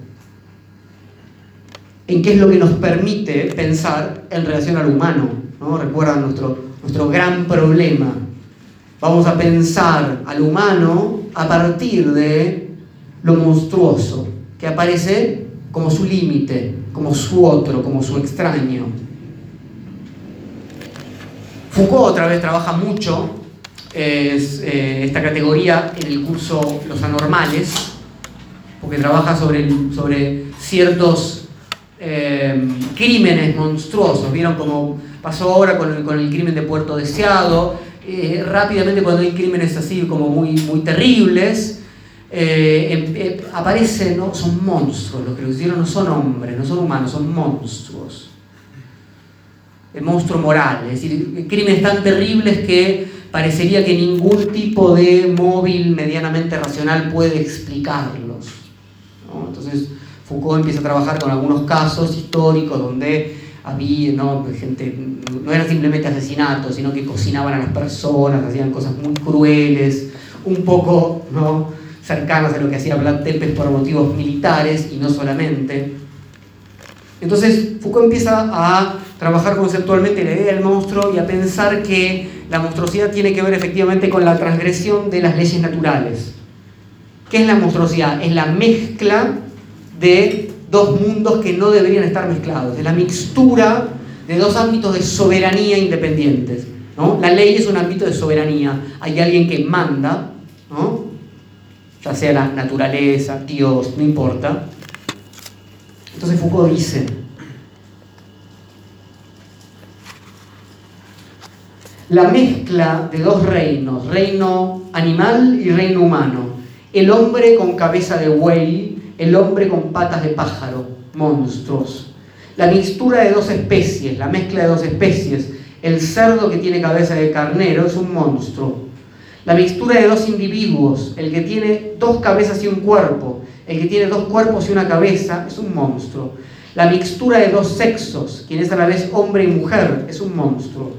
en qué es lo que nos permite pensar en relación al humano. ¿no? Recuerdan nuestro, nuestro gran problema. Vamos a pensar al humano a partir de lo monstruoso, que aparece como su límite, como su otro, como su extraño. Foucault otra vez trabaja mucho eh, esta categoría en el curso Los Anormales, porque trabaja sobre, sobre ciertos eh, crímenes monstruosos. ¿Vieron cómo pasó ahora con el, con el crimen de Puerto Deseado? Eh, rápidamente cuando hay crímenes así como muy, muy terribles, eh, aparecen, ¿no? son monstruos, los que lo hicieron no son hombres, no son humanos, son monstruos. El monstruo moral, es decir, crímenes tan terribles que parecería que ningún tipo de móvil medianamente racional puede explicarlos. Entonces Foucault empieza a trabajar con algunos casos históricos donde había ¿no? gente, no era simplemente asesinatos, sino que cocinaban a las personas, hacían cosas muy crueles, un poco ¿no? cercanas a lo que hacía Vlad Tepes por motivos militares y no solamente. Entonces Foucault empieza a trabajar conceptualmente la idea del monstruo y a pensar que la monstruosidad tiene que ver efectivamente con la transgresión de las leyes naturales. ¿Qué es la monstruosidad? Es la mezcla de dos mundos que no deberían estar mezclados, es la mixtura de dos ámbitos de soberanía independientes. ¿no? La ley es un ámbito de soberanía, hay alguien que manda, ¿no? ya sea la naturaleza, Dios, no importa. Entonces Foucault dice, la mezcla de dos reinos, reino animal y reino humano, el hombre con cabeza de buey, el hombre con patas de pájaro, monstruos. La mixtura de dos especies, la mezcla de dos especies, el cerdo que tiene cabeza de carnero es un monstruo. La mixtura de dos individuos, el que tiene dos cabezas y un cuerpo, el que tiene dos cuerpos y una cabeza, es un monstruo. La mixtura de dos sexos, quien es a la vez hombre y mujer, es un monstruo.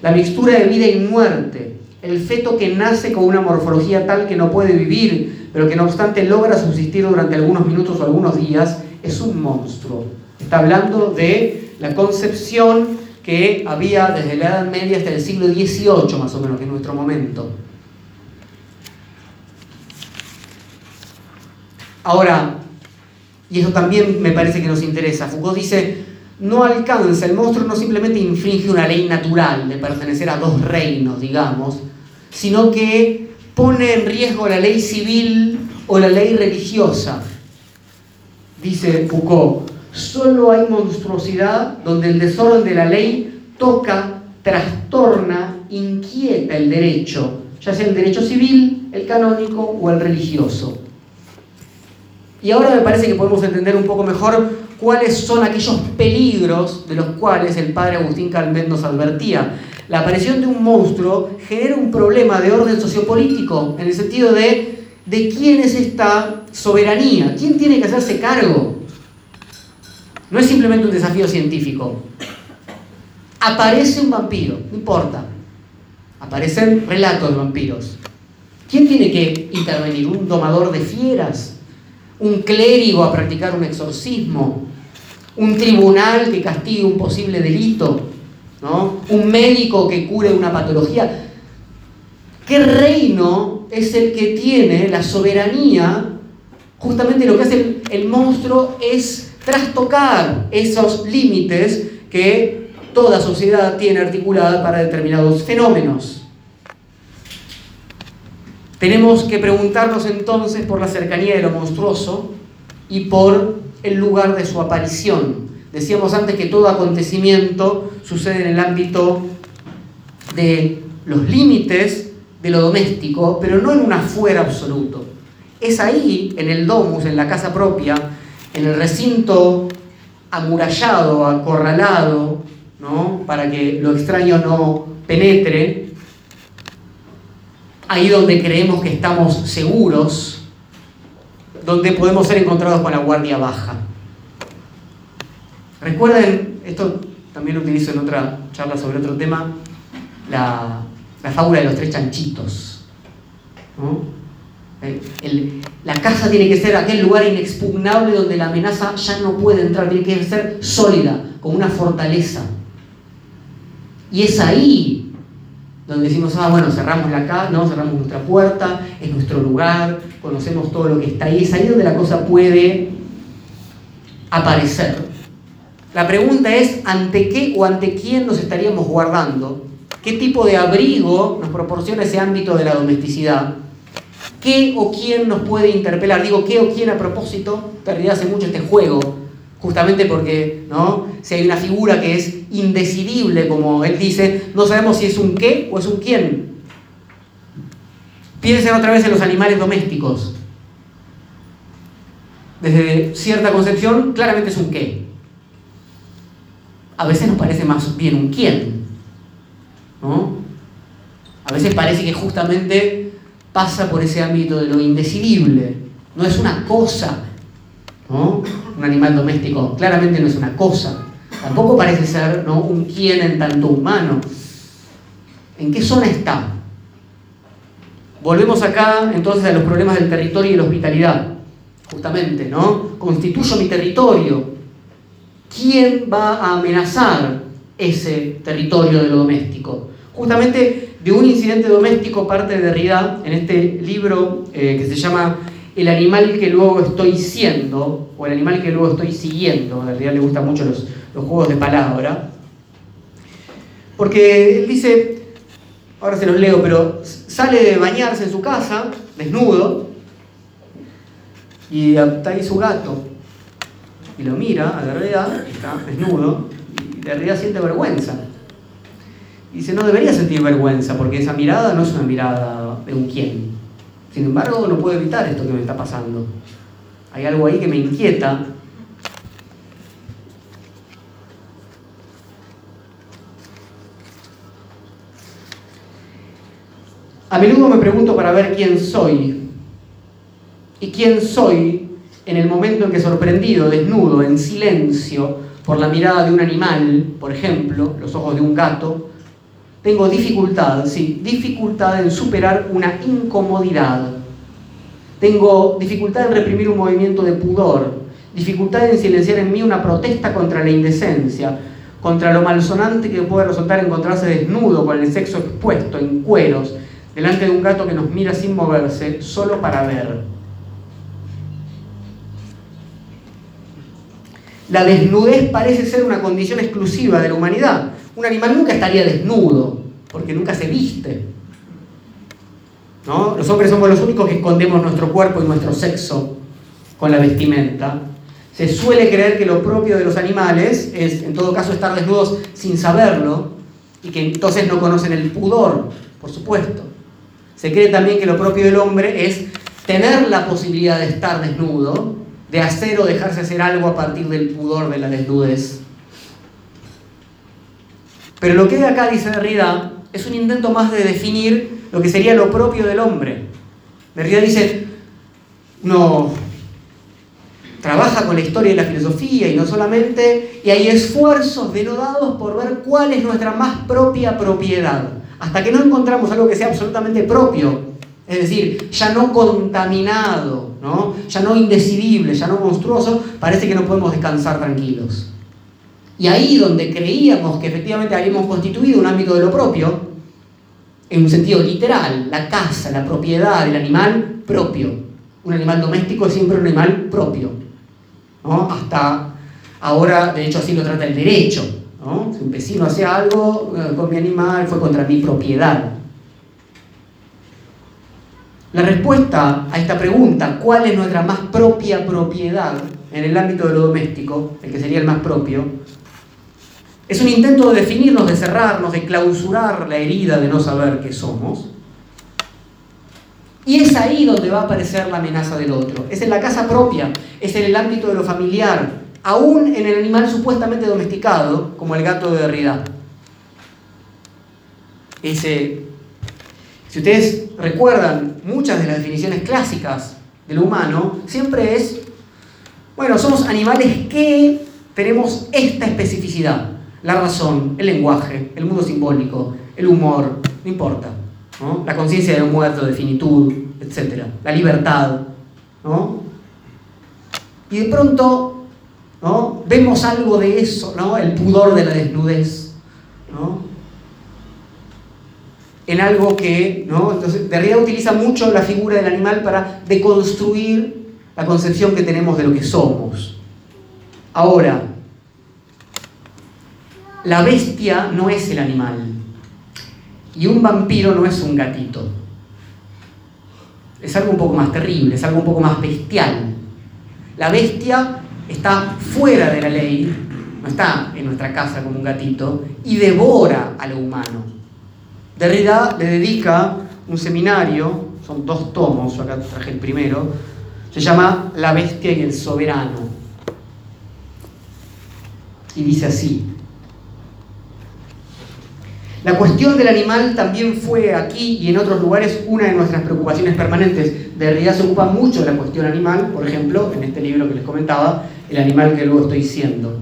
La mixtura de vida y muerte, el feto que nace con una morfología tal que no puede vivir, pero que no obstante logra subsistir durante algunos minutos o algunos días, es un monstruo. Está hablando de la concepción que había desde la Edad Media hasta el siglo XVIII, más o menos, que es nuestro momento. Ahora, y eso también me parece que nos interesa, Foucault dice, no alcanza, el monstruo no simplemente infringe una ley natural de pertenecer a dos reinos, digamos, sino que pone en riesgo la ley civil o la ley religiosa. Dice Foucault, solo hay monstruosidad donde el desorden de la ley toca, trastorna, inquieta el derecho, ya sea el derecho civil, el canónico o el religioso. Y ahora me parece que podemos entender un poco mejor cuáles son aquellos peligros de los cuales el padre Agustín Calmet nos advertía. La aparición de un monstruo genera un problema de orden sociopolítico, en el sentido de de quién es esta soberanía, quién tiene que hacerse cargo. No es simplemente un desafío científico. Aparece un vampiro, no importa. Aparecen relatos de vampiros. ¿Quién tiene que intervenir? ¿Un domador de fieras? Un clérigo a practicar un exorcismo, un tribunal que castigue un posible delito, ¿no? un médico que cure una patología. ¿Qué reino es el que tiene la soberanía? Justamente lo que hace el, el monstruo es trastocar esos límites que toda sociedad tiene articulada para determinados fenómenos. Tenemos que preguntarnos entonces por la cercanía de lo monstruoso y por el lugar de su aparición. Decíamos antes que todo acontecimiento sucede en el ámbito de los límites de lo doméstico, pero no en un afuera absoluto. Es ahí, en el domus, en la casa propia, en el recinto amurallado, acorralado, ¿no? para que lo extraño no penetre, ahí donde creemos que estamos seguros, donde podemos ser encontrados con la guardia baja. Recuerden, esto también lo utilizo en otra charla sobre otro tema, la, fábula de los tres chanchitos. Eh, la casa tiene que ser aquel lugar inexpugnable donde la amenaza ya no puede entrar, tiene que ser sólida, como una fortaleza. Y es ahí donde decimos, ah, bueno, cerramos la casa, no, cerramos nuestra puerta, es nuestro lugar, conocemos todo lo que está ahí, es ahí donde la cosa puede aparecer. La pregunta es, ¿ante qué o ante quién nos estaríamos guardando? ¿Qué tipo de abrigo nos proporciona ese ámbito de la domesticidad? ¿Qué o quién nos puede interpelar? Digo, ¿qué o quién a propósito? Perdí hace mucho este juego, justamente porque, ¿no? Si hay una figura que es indecidible, como él dice, no sabemos si es un qué o es un quién. Piensen otra vez en los animales domésticos. Desde cierta concepción, claramente es un qué. A veces nos parece más bien un quién. ¿no? A veces parece que justamente pasa por ese ámbito de lo indecidible. No es una cosa. Un animal doméstico claramente no es una cosa. Tampoco parece ser ¿no? un quién en tanto humano. ¿En qué zona está? Volvemos acá entonces a los problemas del territorio y la hospitalidad. Justamente, ¿no? Constituyo mi territorio. ¿Quién va a amenazar ese territorio de lo doméstico? Justamente de un incidente doméstico parte de Derrida en este libro eh, que se llama El animal que luego estoy siendo, o el animal que luego estoy siguiendo. A Derrida le gustan mucho los, los juegos de palabra. Porque él dice, ahora se los leo, pero sale de bañarse en su casa, desnudo, y está ahí su gato. Y lo mira a Derrida, está desnudo, y Derrida siente vergüenza. Y dice, no debería sentir vergüenza, porque esa mirada no es una mirada de un quién. Sin embargo, no puedo evitar esto que me está pasando. Hay algo ahí que me inquieta A menudo me pregunto para ver quién soy. Y quién soy en el momento en que sorprendido, desnudo, en silencio, por la mirada de un animal, por ejemplo, los ojos de un gato, tengo dificultad, sí, dificultad en superar una incomodidad. Tengo dificultad en reprimir un movimiento de pudor, dificultad en silenciar en mí una protesta contra la indecencia, contra lo malsonante que puede resultar encontrarse desnudo con el sexo expuesto, en cueros, delante de un gato que nos mira sin moverse, solo para ver. La desnudez parece ser una condición exclusiva de la humanidad. Un animal nunca estaría desnudo, porque nunca se viste. ¿No? Los hombres somos los únicos que escondemos nuestro cuerpo y nuestro sexo con la vestimenta. Se suele creer que lo propio de los animales es, en todo caso, estar desnudos sin saberlo y que entonces no conocen el pudor, por supuesto. Se cree también que lo propio del hombre es tener la posibilidad de estar desnudo, de hacer o dejarse hacer algo a partir del pudor de la desnudez. Pero lo que acá dice Derrida es un intento más de definir lo que sería lo propio del hombre. Derrida dice, no, trabaja con la historia y la filosofía y no solamente, y hay esfuerzos denodados por ver cuál es nuestra más propia propiedad hasta que no encontramos algo que sea absolutamente propio, es decir, ya no contaminado, ¿no? ya no indecidible, ya no monstruoso, parece que no podemos descansar tranquilos. Y ahí donde creíamos que efectivamente habíamos constituido un ámbito de lo propio, en un sentido literal, la casa, la propiedad del animal propio. Un animal doméstico es siempre un animal propio. ¿no? Hasta ahora, de hecho, así lo trata el derecho. Si un vecino hace algo eh, con mi animal, fue contra mi propiedad. La respuesta a esta pregunta, ¿cuál es nuestra más propia propiedad en el ámbito de lo doméstico, el que sería el más propio? Es un intento de definirnos, de cerrarnos, de clausurar la herida de no saber qué somos. Y es ahí donde va a aparecer la amenaza del otro. Es en la casa propia, es en el ámbito de lo familiar, aún en el animal supuestamente domesticado, como el gato de Derrida. Ese Si ustedes recuerdan muchas de las definiciones clásicas del humano, siempre es, bueno, somos animales que tenemos esta especificidad, la razón, el lenguaje, el mundo simbólico, el humor, no importa, la conciencia de un muerto, de finitud, etc., la libertad, ¿no? Y de pronto ¿no? vemos algo de eso, ¿no? el pudor de la desnudez, ¿no? en algo que, ¿no? Entonces, Derrida utiliza mucho la figura del animal para deconstruir la concepción que tenemos de lo que somos. Ahora, la bestia no es el animal y un vampiro no es un gatito. Es algo un poco más terrible, es algo un poco más bestial. La bestia está fuera de la ley, no está en nuestra casa como un gatito, y devora a lo humano. Derrida le dedica un seminario, son dos tomos, acá traje el primero, se llama La bestia y el soberano. Y dice así, la cuestión del animal también fue aquí y en otros lugares una de nuestras preocupaciones permanentes. Derrida se ocupa mucho de la cuestión animal, por ejemplo, en este libro que les comentaba, El animal que luego estoy siendo.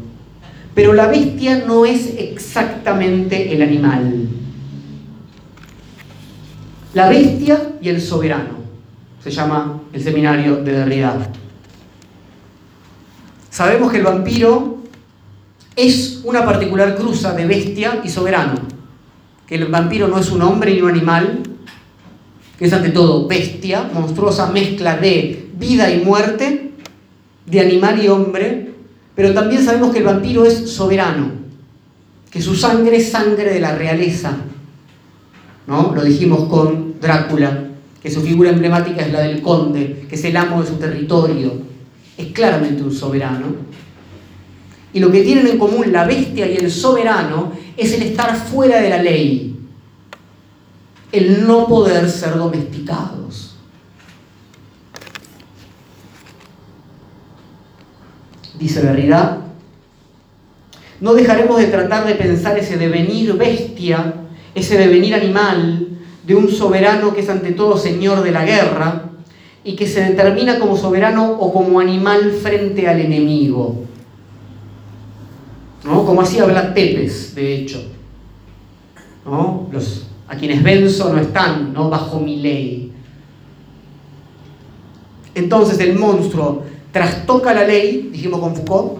Pero la bestia no es exactamente el animal. La bestia y el soberano se llama el seminario de Derrida. Sabemos que el vampiro es una particular cruza de bestia y soberano que el vampiro no es un hombre ni un animal, que es ante todo bestia, monstruosa mezcla de vida y muerte, de animal y hombre, pero también sabemos que el vampiro es soberano, que su sangre es sangre de la realeza. ¿no? Lo dijimos con Drácula, que su figura emblemática es la del conde, que es el amo de su territorio. Es claramente un soberano. Y lo que tienen en común la bestia y el soberano es el estar fuera de la ley, el no poder ser domesticados. Dice Derrida, no dejaremos de tratar de pensar ese devenir bestia, ese devenir animal de un soberano que es ante todo señor de la guerra y que se determina como soberano o como animal frente al enemigo. ¿No? Como así habla Tepes, de hecho. ¿no? Los, a quienes venzo no están ¿no? bajo mi ley. Entonces el monstruo trastoca la ley, dijimos con Foucault,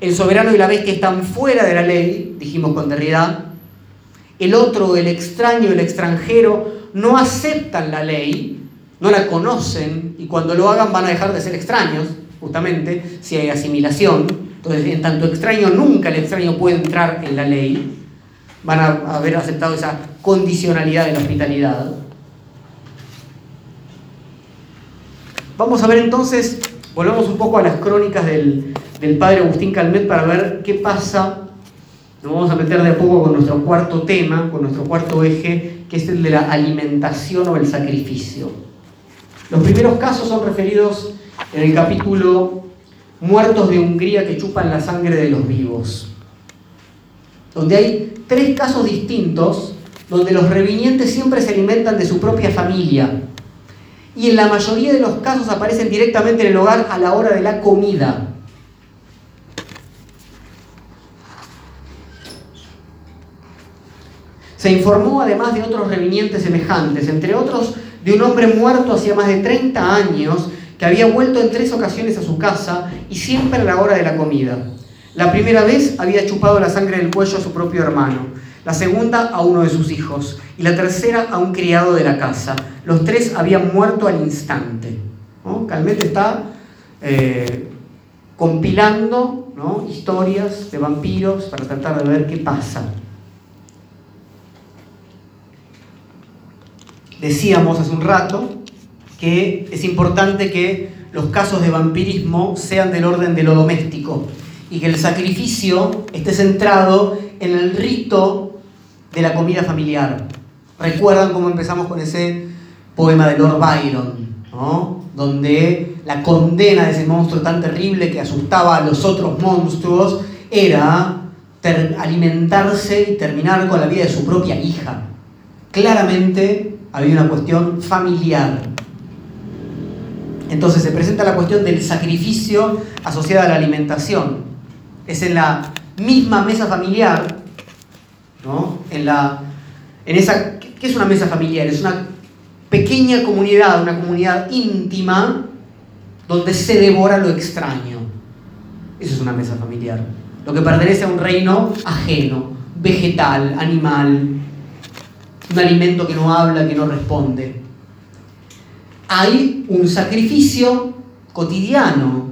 el soberano y la bestia están fuera de la ley, dijimos con Derrida, el otro, el extraño, el extranjero, no aceptan la ley, no la conocen y cuando lo hagan van a dejar de ser extraños, justamente, si hay asimilación. Entonces, en tanto extraño, nunca el extraño puede entrar en la ley. Van a haber aceptado esa condicionalidad de la hospitalidad. Vamos a ver entonces, volvemos un poco a las crónicas del, del padre Agustín Calmet para ver qué pasa. Nos vamos a meter de a poco con nuestro cuarto tema, con nuestro cuarto eje, que es el de la alimentación o el sacrificio. Los primeros casos son referidos en el capítulo muertos de Hungría que chupan la sangre de los vivos, donde hay tres casos distintos donde los revinientes siempre se alimentan de su propia familia y en la mayoría de los casos aparecen directamente en el hogar a la hora de la comida. Se informó además de otros revinientes semejantes, entre otros de un hombre muerto hacía más de 30 años que había vuelto en tres ocasiones a su casa y siempre a la hora de la comida. La primera vez había chupado la sangre del cuello a su propio hermano, la segunda a uno de sus hijos y la tercera a un criado de la casa. Los tres habían muerto al instante. Calmete está eh, compilando historias de vampiros para tratar de ver qué pasa. Decíamos hace un rato que es importante que los casos de vampirismo sean del orden de lo doméstico y que el sacrificio esté centrado en el rito de la comida familiar. Recuerdan cómo empezamos con ese poema de Lord Byron, donde la condena de ese monstruo tan terrible que asustaba a los otros monstruos era alimentarse y terminar con la vida de su propia hija. Claramente había una cuestión familiar. Entonces se presenta la cuestión del sacrificio asociada a la alimentación. Es en la misma mesa familiar, ¿no? En, la, en esa, ¿Qué es una mesa familiar? Es una pequeña comunidad, una comunidad íntima, donde se devora lo extraño. Eso es una mesa familiar. Lo que pertenece a un reino ajeno, vegetal, animal, un alimento que no habla, que no responde. Hay un sacrificio cotidiano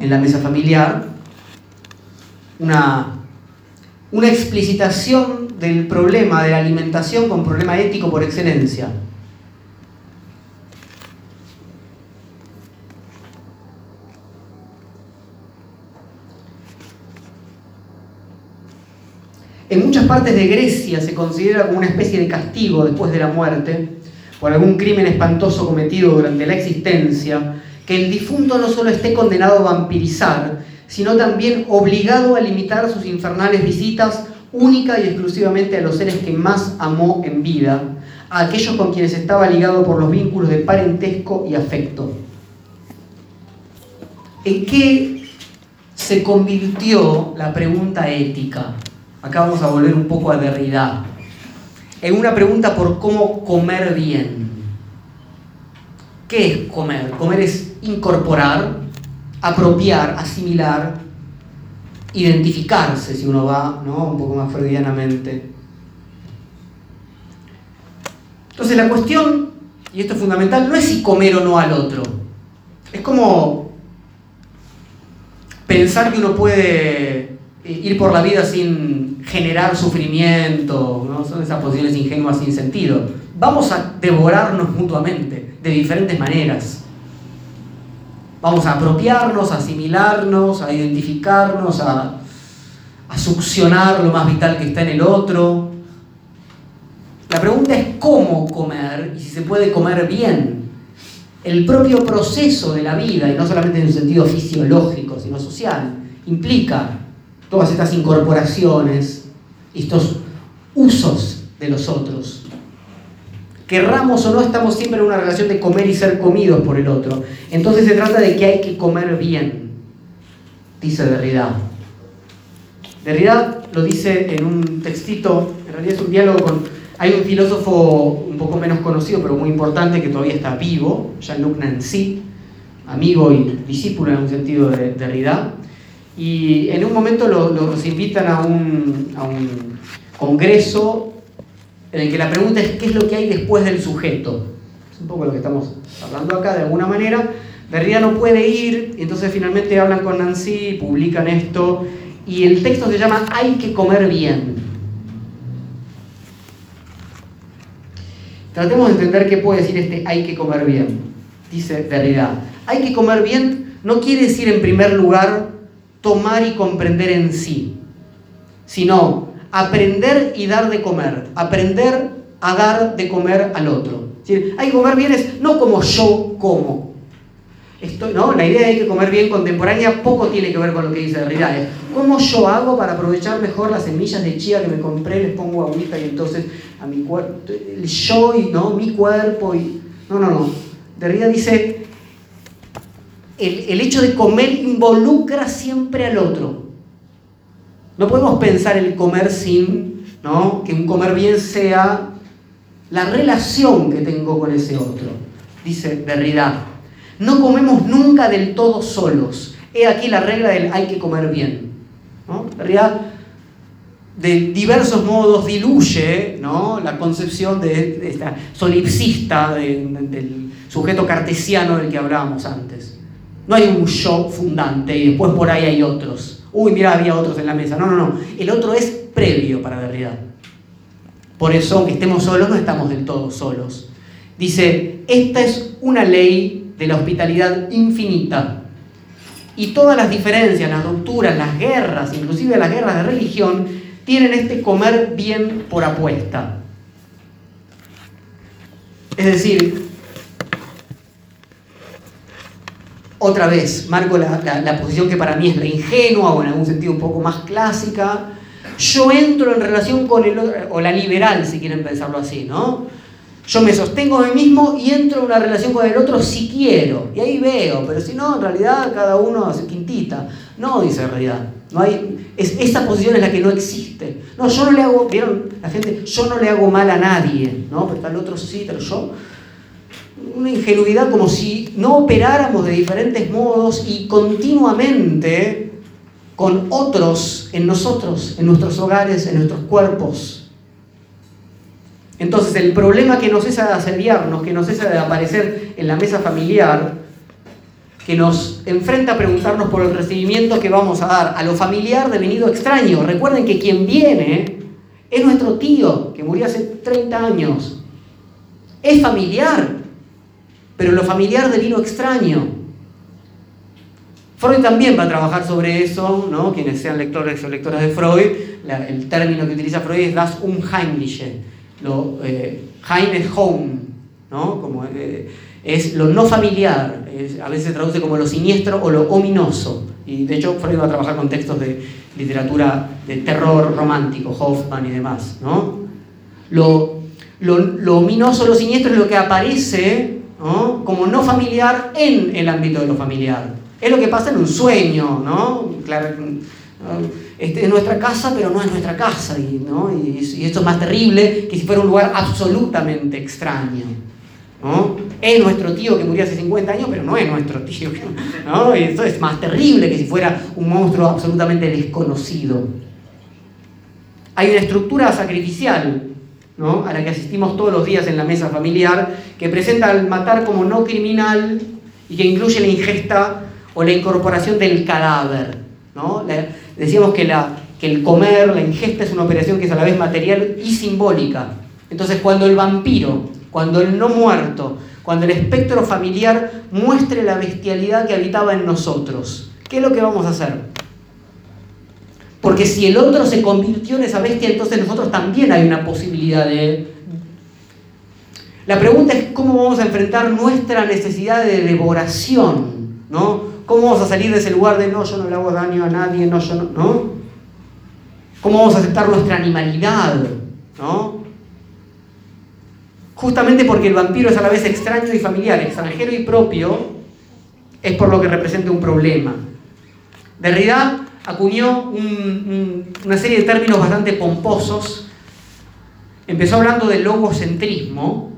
en la mesa familiar, una, una explicitación del problema de la alimentación con problema ético por excelencia. En muchas partes de Grecia se considera como una especie de castigo después de la muerte por algún crimen espantoso cometido durante la existencia, que el difunto no solo esté condenado a vampirizar, sino también obligado a limitar sus infernales visitas única y exclusivamente a los seres que más amó en vida, a aquellos con quienes estaba ligado por los vínculos de parentesco y afecto. ¿En qué se convirtió la pregunta ética? Acá vamos a volver un poco a Derrida. En una pregunta por cómo comer bien. ¿Qué es comer? Comer es incorporar, apropiar, asimilar, identificarse, si uno va ¿no? un poco más freudianamente. Entonces la cuestión, y esto es fundamental, no es si comer o no al otro. Es como pensar que uno puede ir por la vida sin generar sufrimiento, ¿no? son esas posiciones ingenuas sin sentido. Vamos a devorarnos mutuamente de diferentes maneras. Vamos a apropiarnos, a asimilarnos, a identificarnos, a, a succionar lo más vital que está en el otro. La pregunta es cómo comer y si se puede comer bien. El propio proceso de la vida, y no solamente en un sentido fisiológico, sino social, implica todas estas incorporaciones, estos usos de los otros. Querramos o no, estamos siempre en una relación de comer y ser comidos por el otro. Entonces se trata de que hay que comer bien, dice Derrida. Derrida lo dice en un textito, en realidad es un diálogo con... Hay un filósofo un poco menos conocido, pero muy importante, que todavía está vivo, Jean-Luc Nancy, amigo y discípulo en un sentido de Derrida, y en un momento los invitan a un, congreso en el que la pregunta es qué es lo que hay después del sujeto. Es un poco lo que estamos hablando acá de alguna manera. Derrida no puede ir, y entonces finalmente hablan con Nancy, publican esto, y el texto se llama Hay que comer bien. Tratemos de entender qué puede decir este hay que comer bien. Dice Derrida, hay que comer bien no quiere decir en primer lugar tomar y comprender en sí, sino aprender y dar de comer, aprender a dar de comer al otro. Hay que comer bien no como yo como. ¿no? La idea de que comer bien contemporánea poco tiene que ver con lo que dice Derrida. Cómo yo hago para aprovechar mejor las semillas de chía que me compré, les pongo agüita y entonces a mi cuerpo, yo y no, mi cuerpo y... No, no, no. Derrida dice, el, hecho de comer involucra siempre al otro. No podemos pensar el comer sin ¿no? que un comer bien sea la relación que tengo con ese otro, dice Derrida. No comemos nunca del todo solos. He aquí la regla del hay que comer bien. ¿no? Derrida de diversos modos diluye la concepción de, esta solipsista del sujeto cartesiano del que hablábamos antes. No hay un yo fundante y después por ahí hay otros. Uy, mira, había otros en la mesa. No, no, no. El otro es previo para Derrida. Por eso, aunque estemos solos, no estamos del todo solos. Dice, esta es una ley de la hospitalidad infinita. Y todas las diferencias, las rupturas, las guerras, inclusive las guerras de religión, tienen este comer bien por apuesta. Es decir, otra vez, marco la, posición que para mí es la ingenua o en algún sentido un poco más clásica. Yo entro en relación con el otro, o la liberal, si quieren pensarlo así, ¿no? Yo me sostengo a mí mismo y entro en una relación con el otro si quiero. Y ahí veo, pero si no, en realidad cada uno hace quintita. No, dice en realidad. No hay, es, esa posición es la que no existe. No, yo no le hago, vieron la gente, yo no le hago mal a nadie, ¿no? Pero tal otro sí, pero yo. Una ingenuidad como si no operáramos de diferentes modos y continuamente con otros en nosotros, en nuestros hogares, en nuestros cuerpos. Entonces el problema que nos cesa de asediarnos, que nos cesa de aparecer en la mesa familiar, que nos enfrenta a preguntarnos por el recibimiento que vamos a dar a lo familiar devenido extraño. Recuerden que quien viene es nuestro tío, que murió hace 30 años. Es familiar, pero lo familiar devino extraño. Freud también va a trabajar sobre eso, ¿no? quienes sean lectores o lectoras de Freud, el término que utiliza Freud es das Unheimliche, lo, eh, home, ¿no? Como, eh, es lo no familiar, a veces se traduce como lo siniestro o lo ominoso. Y de hecho Freud va a trabajar con textos de literatura de terror romántico, Hoffman y demás. ¿no? Lo, lo, lo ominoso, lo siniestro es lo que aparece como no familiar en el ámbito de lo familiar. Es lo que pasa en un sueño, ¿no? Claro, este es nuestra casa, pero no es nuestra casa. Y, ¿no? y, y esto es más terrible que si fuera un lugar absolutamente extraño. ¿no? Es nuestro tío que murió hace 50 años, pero no es nuestro tío. ¿no? Y esto es más terrible que si fuera un monstruo absolutamente desconocido. Hay una estructura sacrificial ¿no? a la que asistimos todos los días en la mesa familiar que presenta al matar como no criminal y que incluye la ingesta o la incorporación del cadáver. ¿no? decíamos que, que el comer, la ingesta es una operación que es a la vez material y simbólica. Entonces cuando el vampiro cuando el no muerto, cuando el espectro familiar muestre la bestialidad que habitaba en nosotros. ¿Qué es lo que vamos a hacer? Porque si el otro se convirtió en esa bestia, entonces nosotros también hay una posibilidad de... La pregunta es cómo vamos a enfrentar nuestra necesidad de devoración, ¿no? ¿Cómo vamos a salir de ese lugar de no, yo no le hago daño a nadie, no, yo no, ¿no? ¿Cómo vamos a aceptar nuestra animalidad, ¿no? justamente porque el vampiro es a la vez extraño y familiar, extranjero y propio, es por lo que representa un problema. Derrida acuñó una serie de términos bastante pomposos. Empezó hablando del logocentrismo,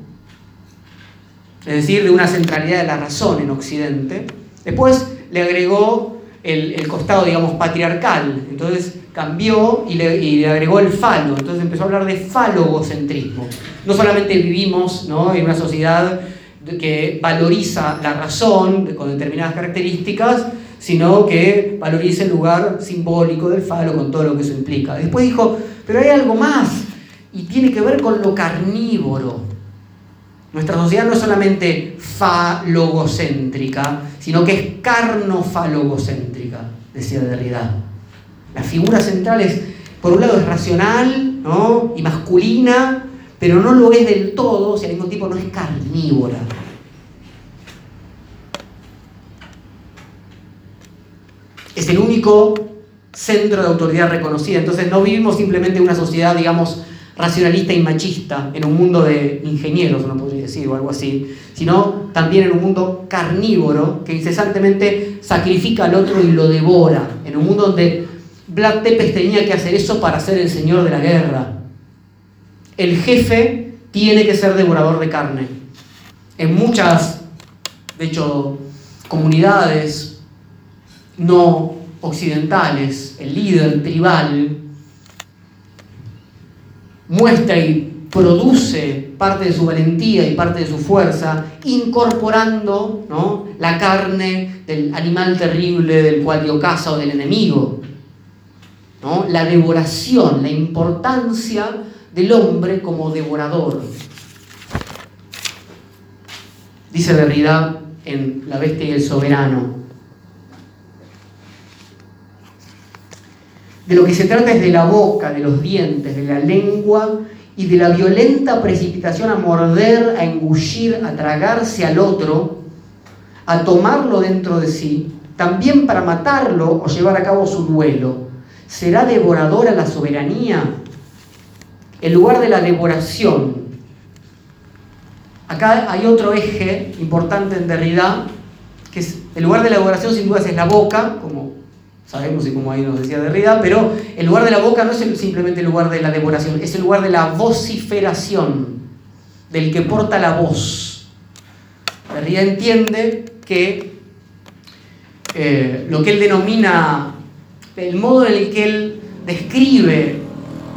es decir, de una centralidad de la razón en Occidente. Después le agregó el, costado, digamos, patriarcal. Entonces cambió y le, agregó el falo. Entonces empezó a hablar de falogocentrismo. No solamente vivimos en una sociedad que valoriza la razón con determinadas características, sino que valoriza el lugar simbólico del falo con todo lo que eso implica. Después dijo, pero hay algo más y tiene que ver con lo carnívoro. Nuestra sociedad no es solamente falogocéntrica, sino que es carnofalogocéntrica, decía Derrida. La figura central es, por un lado, es racional ¿no? y masculina, pero no lo es del todo, si al mismo tiempo no es carnívora. Es el único centro de autoridad reconocida. Entonces no vivimos simplemente una sociedad, digamos, racionalista y machista en un mundo de ingenieros, no podría decir, o algo así, sino también en un mundo carnívoro que incesantemente sacrifica al otro y lo devora, en un mundo donde Vlad Tepes tenía que hacer eso para ser el señor de la guerra. El jefe tiene que ser devorador de carne. En muchas, de hecho, comunidades no occidentales, el líder tribal muestra y produce parte de su valentía y parte de su fuerza, incorporando ¿no? la carne del animal terrible del cual dio caza o del enemigo. ¿no? La devoración, la importancia del hombre como devorador. Dice Derrida en La bestia y el soberano. De lo que se trata es de la boca, de los dientes, de la lengua y de la violenta precipitación a morder, a engullir, a tragarse al otro, a tomarlo dentro de sí, también para matarlo o llevar a cabo su duelo. ¿Será devoradora la soberanía? El lugar de la devoración Acá hay otro eje importante en Derrida, que es el lugar de la devoración sin dudas es la boca, como sabemos y como ahí nos decía Derrida, pero el lugar de la boca no es simplemente el lugar de la devoración, es el lugar de la vociferación, del que porta la voz. Derrida entiende que eh, lo que él denomina, el modo en el que él describe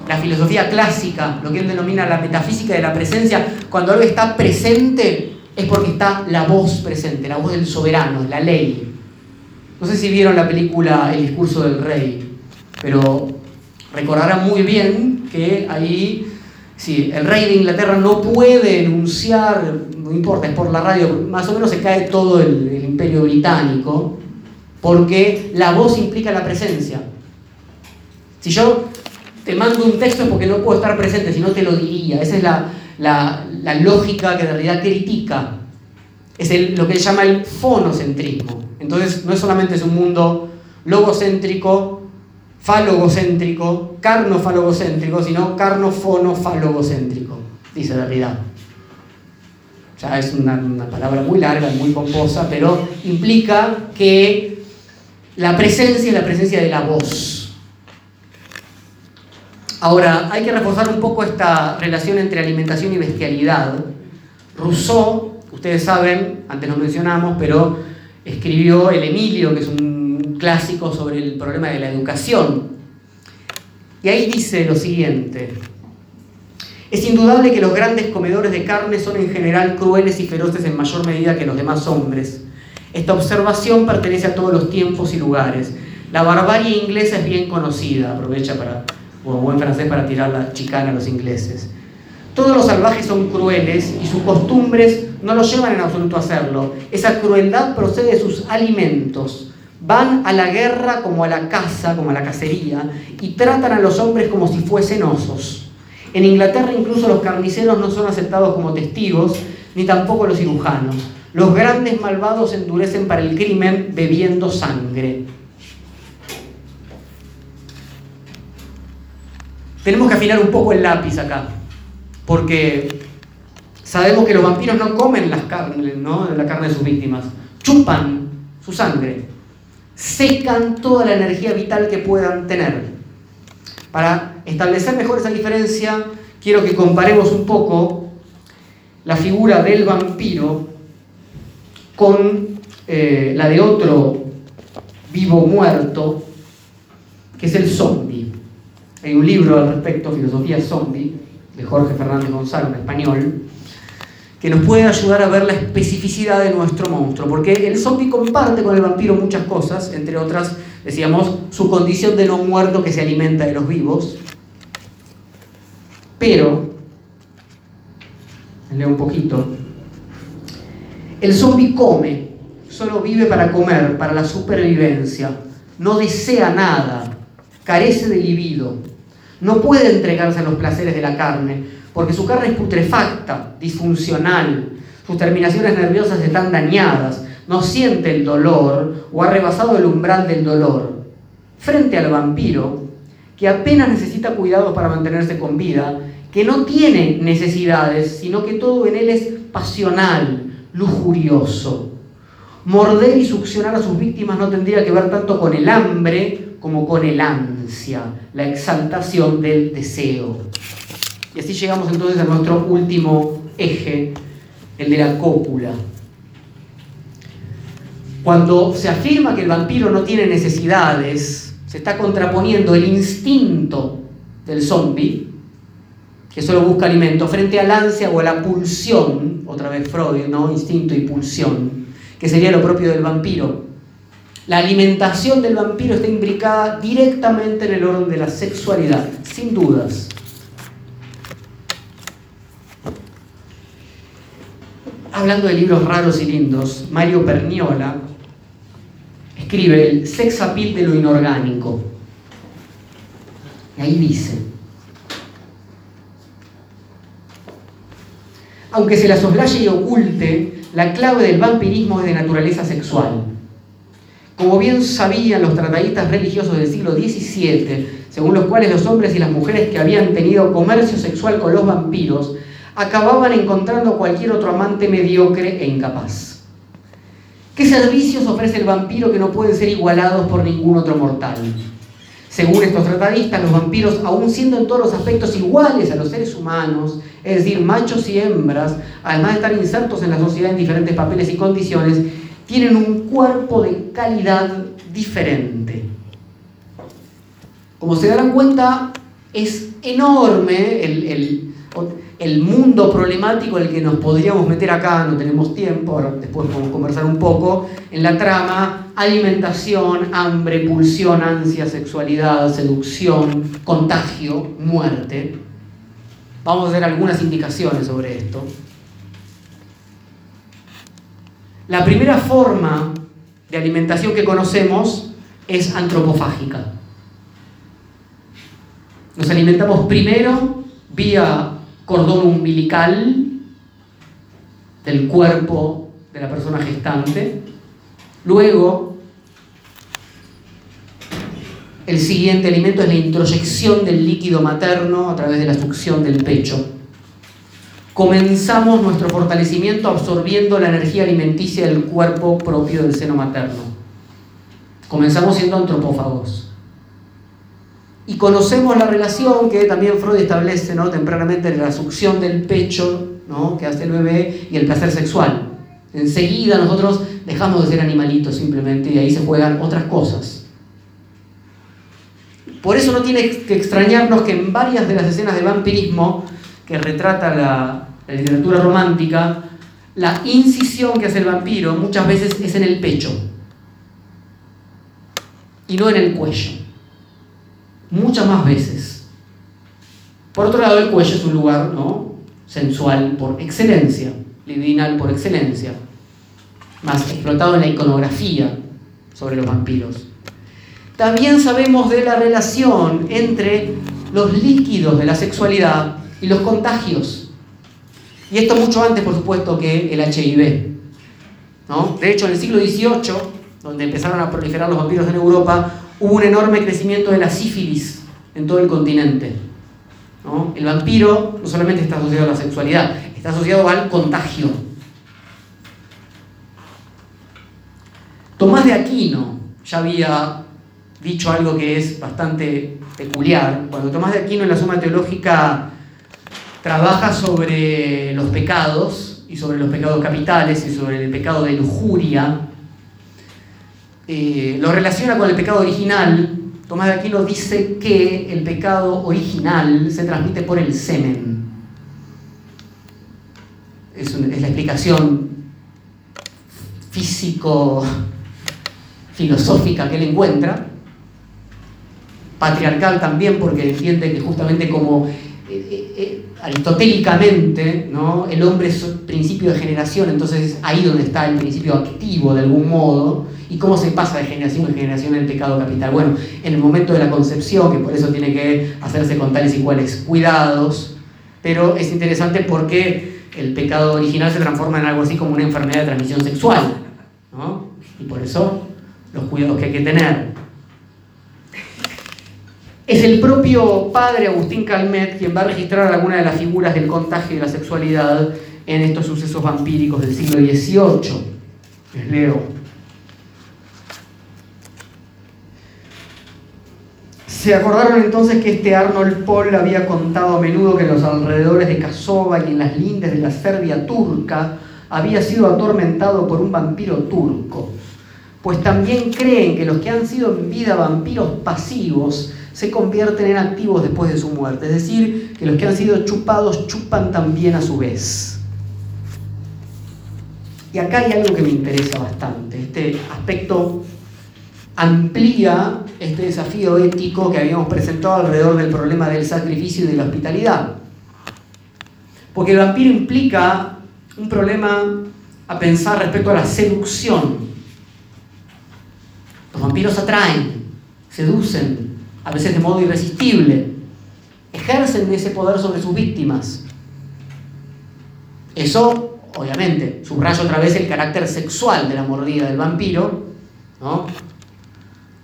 la filosofía clásica, lo que él denomina la metafísica de la presencia, cuando algo está presente es porque está la voz presente, la voz del soberano, la ley. No sé si vieron la película El discurso del rey, pero recordarán muy bien que ahí, si el rey de Inglaterra no puede enunciar, no importa, es por la radio, más o menos se cae todo el, imperio británico, porque la voz implica la presencia. Si yo te mando un texto es porque no puedo estar presente, si no te lo diría. Esa es la, lógica que en realidad critica. Es lo que él llama el fonocentrismo. Entonces no solamente es un mundo logocéntrico, falogocéntrico, carnofalogocéntrico, sino carnofonofalogocéntrico, dice la realidad. Ya es una, una palabra muy larga, muy pomposa, pero implica que la presencia es la presencia de la voz Ahora, hay que reforzar un poco esta relación entre alimentación y bestialidad. Rousseau, ustedes saben, antes lo mencionamos, pero escribió El Emilio, que es un clásico sobre el problema de la educación. Y ahí dice lo siguiente. Es indudable que los grandes comedores de carne son en general crueles y feroces en mayor medida que los demás hombres. Esta observación pertenece a todos los tiempos y lugares. La barbarie inglesa es bien conocida, aprovecha para o buen francés para tirar la chicana a los ingleses. Todos los salvajes son crueles y sus costumbres no los llevan en absoluto a hacerlo. Esa crueldad procede de sus alimentos. Van a la guerra como a la caza, como a la cacería, y tratan a los hombres como si fuesen osos. En Inglaterra incluso los carniceros no son aceptados como testigos, ni tampoco los cirujanos. Los grandes malvados endurecen para el crimen bebiendo sangre. Tenemos que afinar un poco el lápiz acá, porque sabemos que los vampiros no comen la carne de sus víctimas, chupan su sangre, secan toda la energía vital que puedan tener. Para establecer mejor esa diferencia, quiero que comparemos un poco la figura del vampiro con eh, la de otro vivo muerto, que es el zombie. Hay un libro al respecto, Filosofía Zombie, de Jorge Fernández Gonzalo, en español, que nos puede ayudar a ver la especificidad de nuestro monstruo, porque el zombie comparte con el vampiro muchas cosas, entre otras, decíamos, su condición de no muerto que se alimenta de los vivos, pero, leo un poquito, el zombie come, solo vive para comer, para la supervivencia, no desea nada, carece de libido, no puede entregarse a los placeres de la carne, porque su carne es putrefacta, disfuncional, sus terminaciones nerviosas están dañadas, no siente el dolor o ha rebasado el umbral del dolor. Frente al vampiro, que apenas necesita cuidados para mantenerse con vida, que no tiene necesidades, sino que todo en él es pasional, lujurioso. Morder y succionar a sus víctimas no tendría que ver tanto con el hambre como con el la exaltación del deseo. Y así llegamos entonces a nuestro último eje, el de la cópula. Cuando se afirma que el vampiro no tiene necesidades, se está contraponiendo el instinto del zombie, que solo busca alimento, frente al ansia o a la pulsión, otra vez Freud, ¿no? Instinto y pulsión, que sería lo propio del vampiro. La alimentación del vampiro está imbricada directamente en el orden de la sexualidad, sin dudas. Hablando de libros raros y lindos, Mario Perniola escribe el sex appeal de lo inorgánico. Y ahí dice, aunque se la soslaye y oculte, la clave del vampirismo es de naturaleza sexual. Como bien sabían los tratadistas religiosos del siglo XVII, según los cuales los hombres y las mujeres que habían tenido comercio sexual con los vampiros acababan encontrando cualquier otro amante mediocre e incapaz. ¿Qué servicios ofrece el vampiro que no pueden ser igualados por ningún otro mortal? Según estos tratadistas, los vampiros, aun siendo en todos los aspectos iguales a los seres humanos, es decir, machos y hembras, además de estar insertos en la sociedad en diferentes papeles y condiciones, tienen un cuerpo de calidad diferente. Como se darán cuenta, es enorme el, el, mundo problemático en el que nos podríamos meter acá, no tenemos tiempo, ahora después podemos conversar un poco, en la trama, alimentación, hambre, pulsión, ansia, sexualidad, seducción, contagio, muerte. Vamos a hacer algunas indicaciones sobre esto. La primera forma de alimentación que conocemos es antropofágica. Nos alimentamos primero vía cordón umbilical del cuerpo de la persona gestante. Luego, el siguiente alimento es la introyección del líquido materno a través de la succión del pecho. Comenzamos nuestro fortalecimiento absorbiendo la energía alimenticia del cuerpo propio del seno materno. Comenzamos siendo antropófagos. Y conocemos la relación que también Freud establece ¿no? tempranamente entre la succión del pecho ¿no? que hace el bebé y el placer sexual. Enseguida nosotros dejamos de ser animalitos simplemente y ahí se juegan otras cosas. Por eso no tiene que extrañarnos que en varias de las escenas de vampirismo que retrata la, literatura romántica, la incisión que hace el vampiro muchas veces es en el pecho y no en el cuello muchas más veces. Por otro lado, el cuello es un lugar ¿no? sensual por excelencia, libidinal por excelencia, más explotado en la iconografía sobre los vampiros. También sabemos de la relación entre los líquidos de la sexualidad y los contagios. Y esto mucho antes, por supuesto, que el HIV. ¿no? De hecho, en el siglo XVIII, donde empezaron a proliferar los vampiros en Europa, hubo un enorme crecimiento de la sífilis en todo el continente. El vampiro no solamente está asociado a la sexualidad, está asociado al contagio. Tomás de Aquino ya había dicho algo que es bastante peculiar. Cuando Tomás de Aquino en la Suma Teológica trabaja sobre los pecados y sobre los pecados capitales y sobre el pecado de lujuria, eh, lo relaciona con el pecado original, Tomás de Aquino dice que el pecado original se transmite por el semen. Es, es la explicación físico filosófica que él encuentra, patriarcal también porque entiende que justamente como eh, eh, aristotélicamente ¿no? el hombre es principio de generación, entonces ahí donde está el principio activo de algún modo, ¿Y cómo se pasa de generación en generación el pecado capital? Bueno, en el momento de la concepción, que por eso tiene que hacerse con tales y cuales cuidados, pero es interesante porque el pecado original se transforma en algo así como una enfermedad de transmisión sexual, ¿no? Y por eso los cuidados que hay que tener. Es el propio padre Agustín Calmet quien va a registrar algunas de las figuras del contagio de la sexualidad en estos sucesos vampíricos del siglo XVIII. Les leo. Se acordaron entonces que este Arnold Paul había contado a menudo que en los alrededores de Kasova y en las lindes de la Serbia turca había sido atormentado por un vampiro turco. Pues también creen que los que han sido en vida vampiros pasivos se convierten en activos después de su muerte. Es decir, que los que han sido chupados chupan también a su vez. Y acá hay algo que me interesa bastante, este aspecto amplía este desafío ético que habíamos presentado alrededor del problema del sacrificio y de la hospitalidad. Porque el vampiro implica un problema a pensar respecto a la seducción. Los vampiros atraen, seducen, a veces de modo irresistible, ejercen ese poder sobre sus víctimas. Eso, obviamente, subraya otra vez el carácter sexual de la mordida del vampiro, ¿no?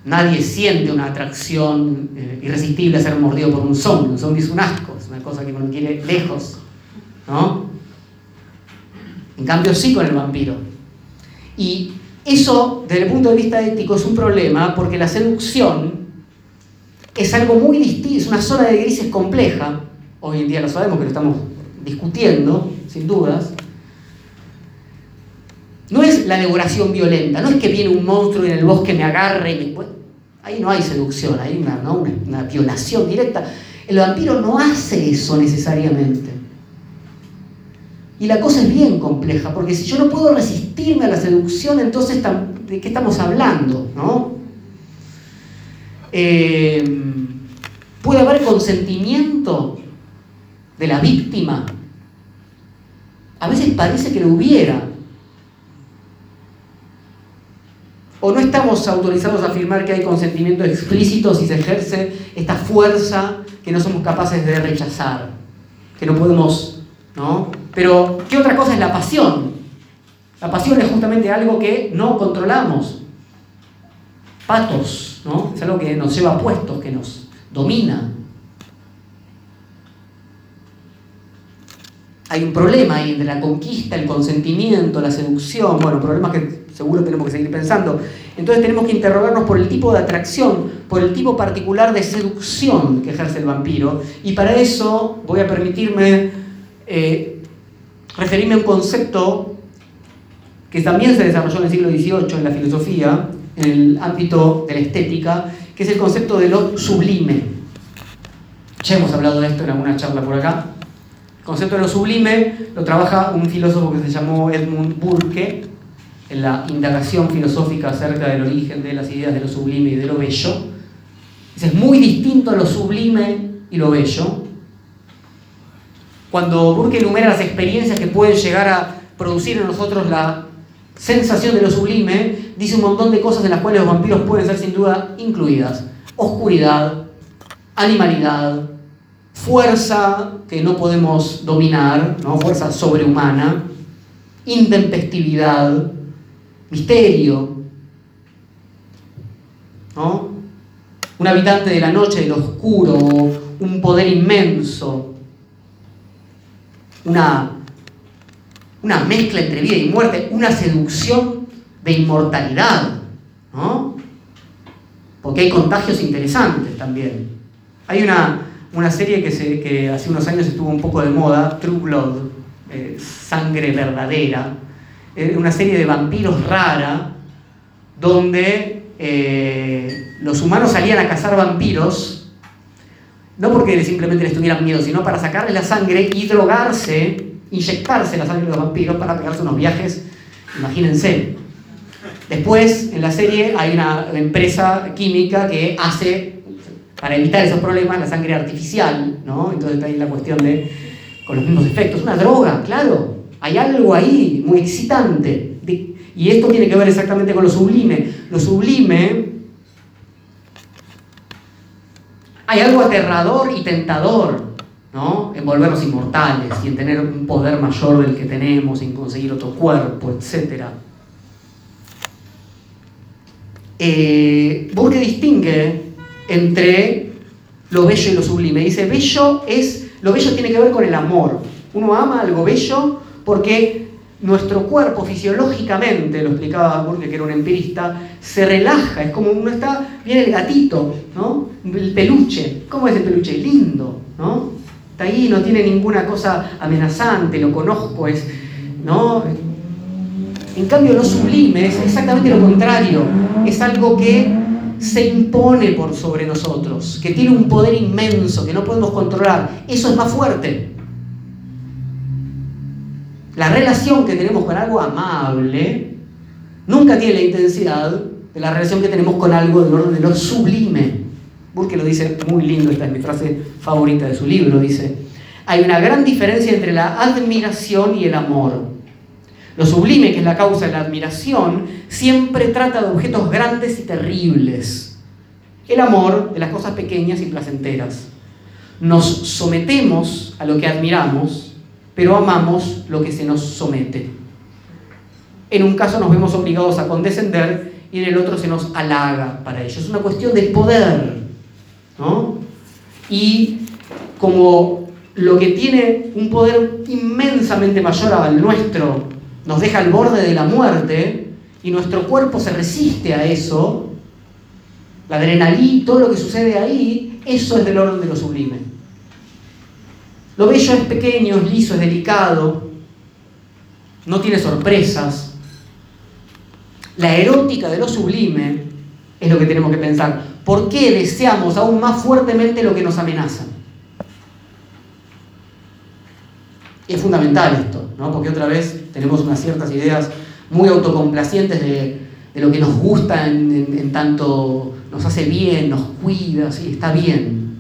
Nadie siente una atracción eh, irresistible a ser mordido por un zombie. Un zombie es un asco, es una cosa que uno quiere lejos. ¿no? En cambio sí con el vampiro. Y eso, desde el punto de vista ético, es un problema porque la seducción es algo muy distinto, es una zona de grises compleja, hoy en día lo sabemos que lo estamos discutiendo, sin dudas, no es la devoración violenta, no es que viene un monstruo en el bosque me agarre y me... Ahí no hay seducción, hay una, una violación directa. El vampiro no hace eso necesariamente. Y la cosa es bien compleja, porque si yo no puedo resistirme a la seducción, entonces ¿de qué estamos hablando? ¿no? Eh, ¿Puede haber consentimiento de la víctima? A veces parece que lo hubiera. ¿O no estamos autorizados a afirmar que hay consentimiento explícito si se ejerce esta fuerza que no somos capaces de rechazar? Que no podemos, ¿no? Pero, ¿qué otra cosa es la pasión? La pasión es justamente algo que no controlamos. Patos, ¿no? Es algo que nos lleva puestos, que nos domina. Hay un problema ahí entre la conquista, el consentimiento, la seducción, bueno, problemas que seguro tenemos que seguir pensando. Entonces tenemos que interrogarnos por el tipo de atracción, por el tipo particular de seducción que ejerce el vampiro. Y para eso voy a permitirme eh, referirme a un concepto que también se desarrolló en el siglo XVIII en la filosofía, en el ámbito de la estética, que es el concepto de lo sublime. Ya hemos hablado de esto en alguna charla por acá. El concepto de lo sublime lo trabaja un filósofo que se llamó Edmund Burke en la indagación filosófica acerca del origen de las ideas de lo sublime y de lo bello. Es muy distinto a lo sublime y lo bello. Cuando Burke enumera las experiencias que pueden llegar a producir en nosotros la sensación de lo sublime, dice un montón de cosas en las cuales los vampiros pueden ser sin duda incluidas. Oscuridad, animalidad, fuerza que no podemos dominar, ¿no? fuerza sobrehumana, intempestividad, misterio, ¿no? un habitante de la noche, del oscuro, un poder inmenso, una, una mezcla entre vida y muerte, una seducción de inmortalidad, ¿no? Porque hay contagios interesantes también. Hay una, una serie que, se, que, hace unos años estuvo un poco de moda, True Blood, eh, Sangre Verdadera, una serie de vampiros rara, donde eh, los humanos salían a cazar vampiros no porque simplemente les tuvieran miedo, sino para sacarle la sangre y drogarse, inyectarse la sangre de los vampiros para pegarse unos viajes, imagínense. Después, en la serie, hay una empresa química que hace, para evitar esos problemas, la sangre artificial, ¿no? Entonces ahí la cuestión de, con los mismos efectos, una droga, claro, hay algo ahí muy excitante. Y esto tiene que ver exactamente con lo sublime. Lo sublime Hay algo aterrador y tentador, ¿no? En volvernos inmortales y en tener un poder mayor del que tenemos, en conseguir otro cuerpo, etc. Eh, Burke distingue entre lo bello y lo sublime. Dice, bello es, lo bello tiene que ver con el amor. Uno ama algo bello porque nuestro cuerpo fisiológicamente, lo explicaba Burke que era un empirista, se relaja, es como uno está, viene el gatito, ¿no? El peluche, ¿cómo es el peluche? Lindo, ¿no? Está ahí, no tiene ninguna cosa amenazante, lo conozco, es, ¿no? En cambio, lo sublime es exactamente lo contrario, es algo que se impone por sobre nosotros, que tiene un poder inmenso, que no podemos controlar, eso es más fuerte. La relación que tenemos con algo amable nunca tiene la intensidad de la relación que tenemos con algo del orden de lo sublime. Burke lo dice muy lindo, esta es mi frase favorita de su libro, dice, hay una gran diferencia entre la admiración y el amor. Lo sublime, que es la causa de la admiración, siempre trata de objetos grandes y terribles. El amor de las cosas pequeñas y placenteras. Nos sometemos a lo que admiramos pero amamos lo que se nos somete. En un caso nos vemos obligados a condescender y en el otro se nos halaga para ello. Es una cuestión de poder. ¿no? Y como lo que tiene un poder inmensamente mayor al nuestro nos deja al borde de la muerte y nuestro cuerpo se resiste a eso, la adrenalina, todo lo que sucede ahí, eso es del orden de lo sublime. Lo bello es pequeño, es liso, es delicado, no tiene sorpresas. La erótica de lo sublime es lo que tenemos que pensar. ¿Por qué deseamos aún más fuertemente lo que nos amenaza? es fundamental esto, ¿no? porque otra vez tenemos unas ciertas ideas muy autocomplacientes de, lo que nos gusta en, tanto nos hace bien, nos cuida, sí, está bien.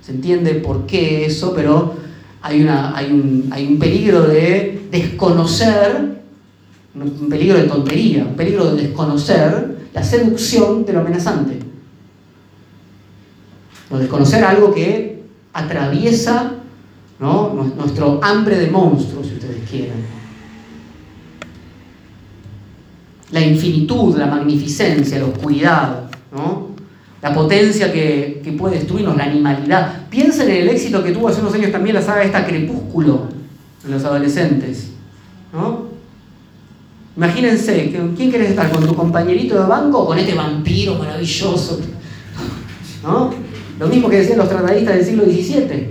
Se entiende por qué eso, pero hay, una, hay, un, hay un peligro de desconocer, un peligro de tontería, un peligro de desconocer la seducción de lo amenazante. O desconocer algo que atraviesa nuestro hambre de monstruos, La infinitud, la magnificencia, la oscuridad, la potencia que, puede destruirnos, la animalidad. Piensen en el éxito que tuvo hace unos años también la saga esta Crepúsculo en los adolescentes. Imagínense, ¿quién quieres estar? ¿Con tu compañerito de banco o con este vampiro maravilloso? Lo mismo que decían los tratadistas del siglo XVII.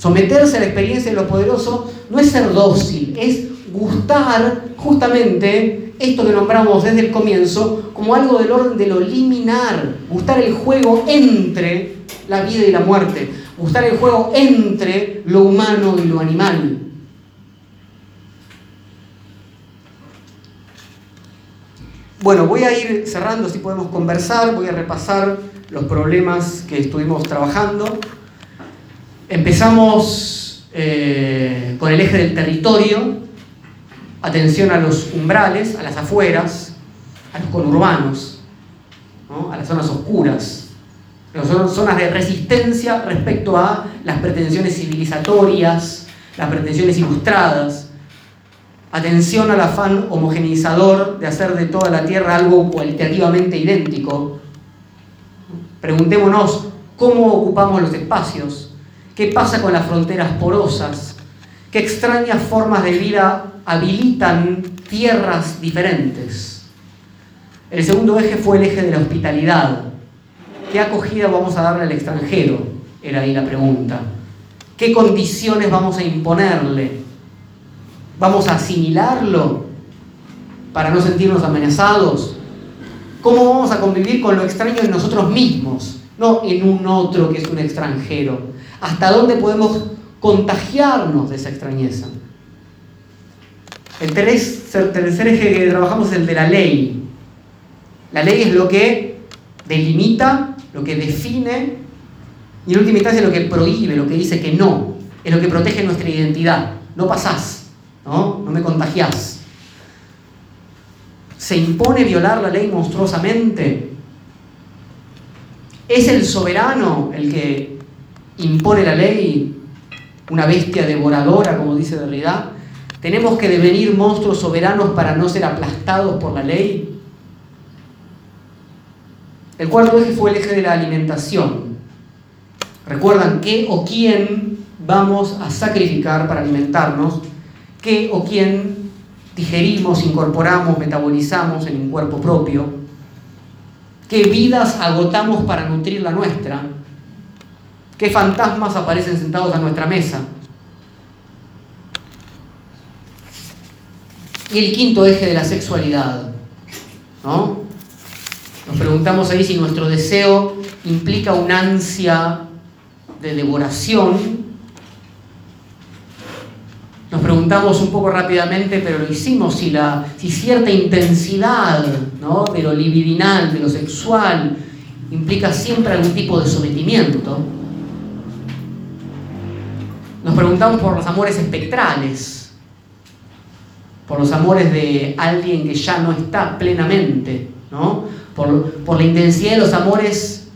Someterse a la experiencia de lo poderoso no es ser dócil, es gustar justamente esto que nombramos desde el comienzo como algo del orden de lo liminar, gustar el juego entre la vida y la muerte, gustar el juego entre lo humano y lo animal. Bueno, voy a ir cerrando si podemos conversar, voy a repasar los problemas que estuvimos trabajando. Empezamos eh, con el eje del territorio, atención a los umbrales, a las afueras, a los conurbanos, a las zonas oscuras, zonas de resistencia respecto a las pretensiones civilizatorias, las pretensiones ilustradas. Atención al afán homogeneizador de hacer de toda la Tierra algo cualitativamente idéntico. Preguntémonos cómo ocupamos los espacios, ¿Qué pasa con las fronteras porosas? ¿Qué extrañas formas de vida habilitan tierras diferentes? El segundo eje fue el eje de la hospitalidad. ¿Qué acogida vamos a darle al extranjero? Era ahí la pregunta. ¿Qué condiciones vamos a imponerle? ¿Vamos a asimilarlo para no sentirnos amenazados? ¿Cómo vamos a convivir con lo extraño en nosotros mismos, no en un otro que es un extranjero? ¿Hasta dónde podemos contagiarnos de esa extrañeza? El tercer eje que trabajamos es el de la ley. La ley es lo que delimita, lo que define y en última instancia lo que prohíbe, lo que dice que no. Es lo que protege nuestra identidad. No pasás, ¿no? No me contagiás. ¿Se impone violar la ley monstruosamente? ¿Es el soberano el que impone la ley, una bestia devoradora, como dice Derrida. ¿Tenemos que devenir monstruos soberanos para no ser aplastados por la ley? El cuarto eje fue el eje de la alimentación. ¿Recuerdan qué o quién vamos a sacrificar para alimentarnos? ¿Qué o quién digerimos, incorporamos, metabolizamos en un cuerpo propio? ¿Qué vidas agotamos para nutrir la nuestra? ¿Qué fantasmas aparecen sentados a nuestra mesa? Y el quinto eje de la sexualidad. ¿no? Nos preguntamos ahí si nuestro deseo implica una ansia de devoración. Nos preguntamos un poco rápidamente, pero lo hicimos, si, la, si cierta intensidad ¿no? de lo libidinal, de lo sexual, implica siempre algún tipo de sometimiento. Nos preguntamos por los amores espectrales, por los amores de alguien que ya no está plenamente, ¿no? por, la intensidad de los amores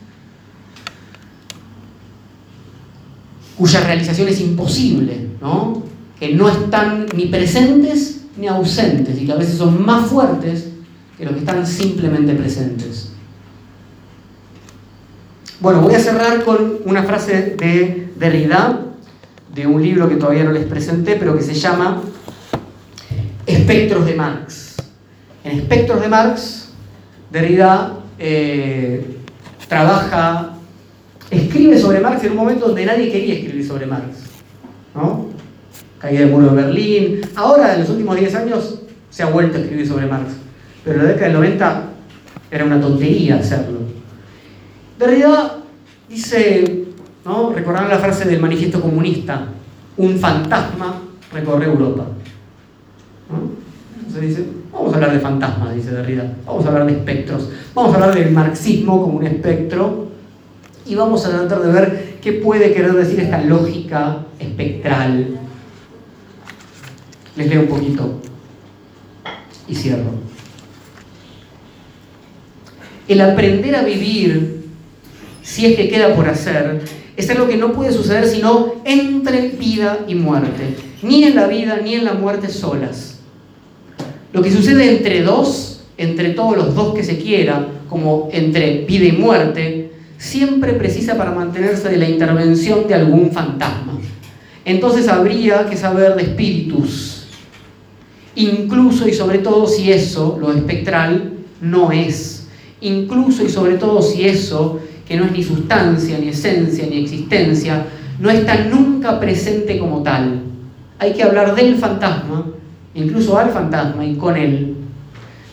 cuya realización es imposible, ¿no? que no están ni presentes ni ausentes y que a veces son más fuertes que los que están simplemente presentes. Bueno, voy a cerrar con una frase de Derrida, de un libro que todavía no les presenté, pero que se llama Espectros de Marx. En Espectros de Marx, Derrida eh, trabaja, escribe sobre Marx en un momento donde nadie quería escribir sobre Marx. ¿no? Caída del muro de Berlín. Ahora, en los últimos 10 años, se ha vuelto a escribir sobre Marx. Pero en la década del 90 era una tontería hacerlo. Derrida dice, ¿no? recordarán la frase del manifiesto comunista, un fantasma recorre Europa. Entonces dice, vamos a hablar de fantasmas, dice Derrida, vamos a hablar de espectros, vamos a hablar del marxismo como un espectro y vamos a tratar de ver qué puede querer decir esta lógica espectral. Les leo un poquito y cierro. El aprender a vivir, si es que queda por hacer, es algo que no puede suceder sino entre vida y muerte, ni en la vida ni en la muerte solas. Lo que sucede entre dos, entre todos los dos que se quieran, como entre vida y muerte, siempre precisa para mantenerse de la intervención de algún fantasma. Entonces habría que saber de espíritus, incluso y sobre todo si eso, lo espectral, no es. Incluso y sobre todo si eso, que no es ni sustancia, ni esencia, ni existencia, no está nunca presente como tal. Hay que hablar del fantasma incluso al fantasma y con él,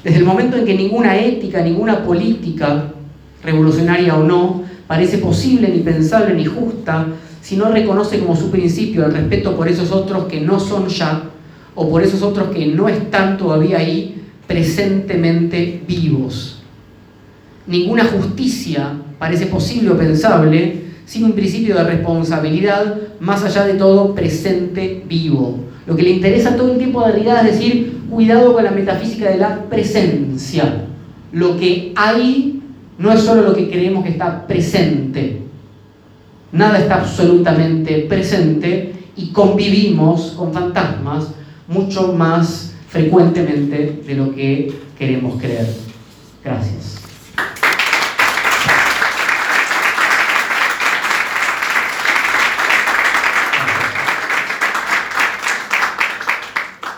desde el momento en que ninguna ética, ninguna política, revolucionaria o no, parece posible, ni pensable, ni justa, si no reconoce como su principio el respeto por esos otros que no son ya, o por esos otros que no están todavía ahí presentemente vivos. Ninguna justicia parece posible o pensable sin un principio de responsabilidad más allá de todo presente vivo. Lo que le interesa todo el tiempo a Derrida es decir, cuidado con la metafísica de la presencia. Lo que hay no es solo lo que creemos que está presente. Nada está absolutamente presente y convivimos con fantasmas mucho más frecuentemente de lo que queremos creer. Gracias.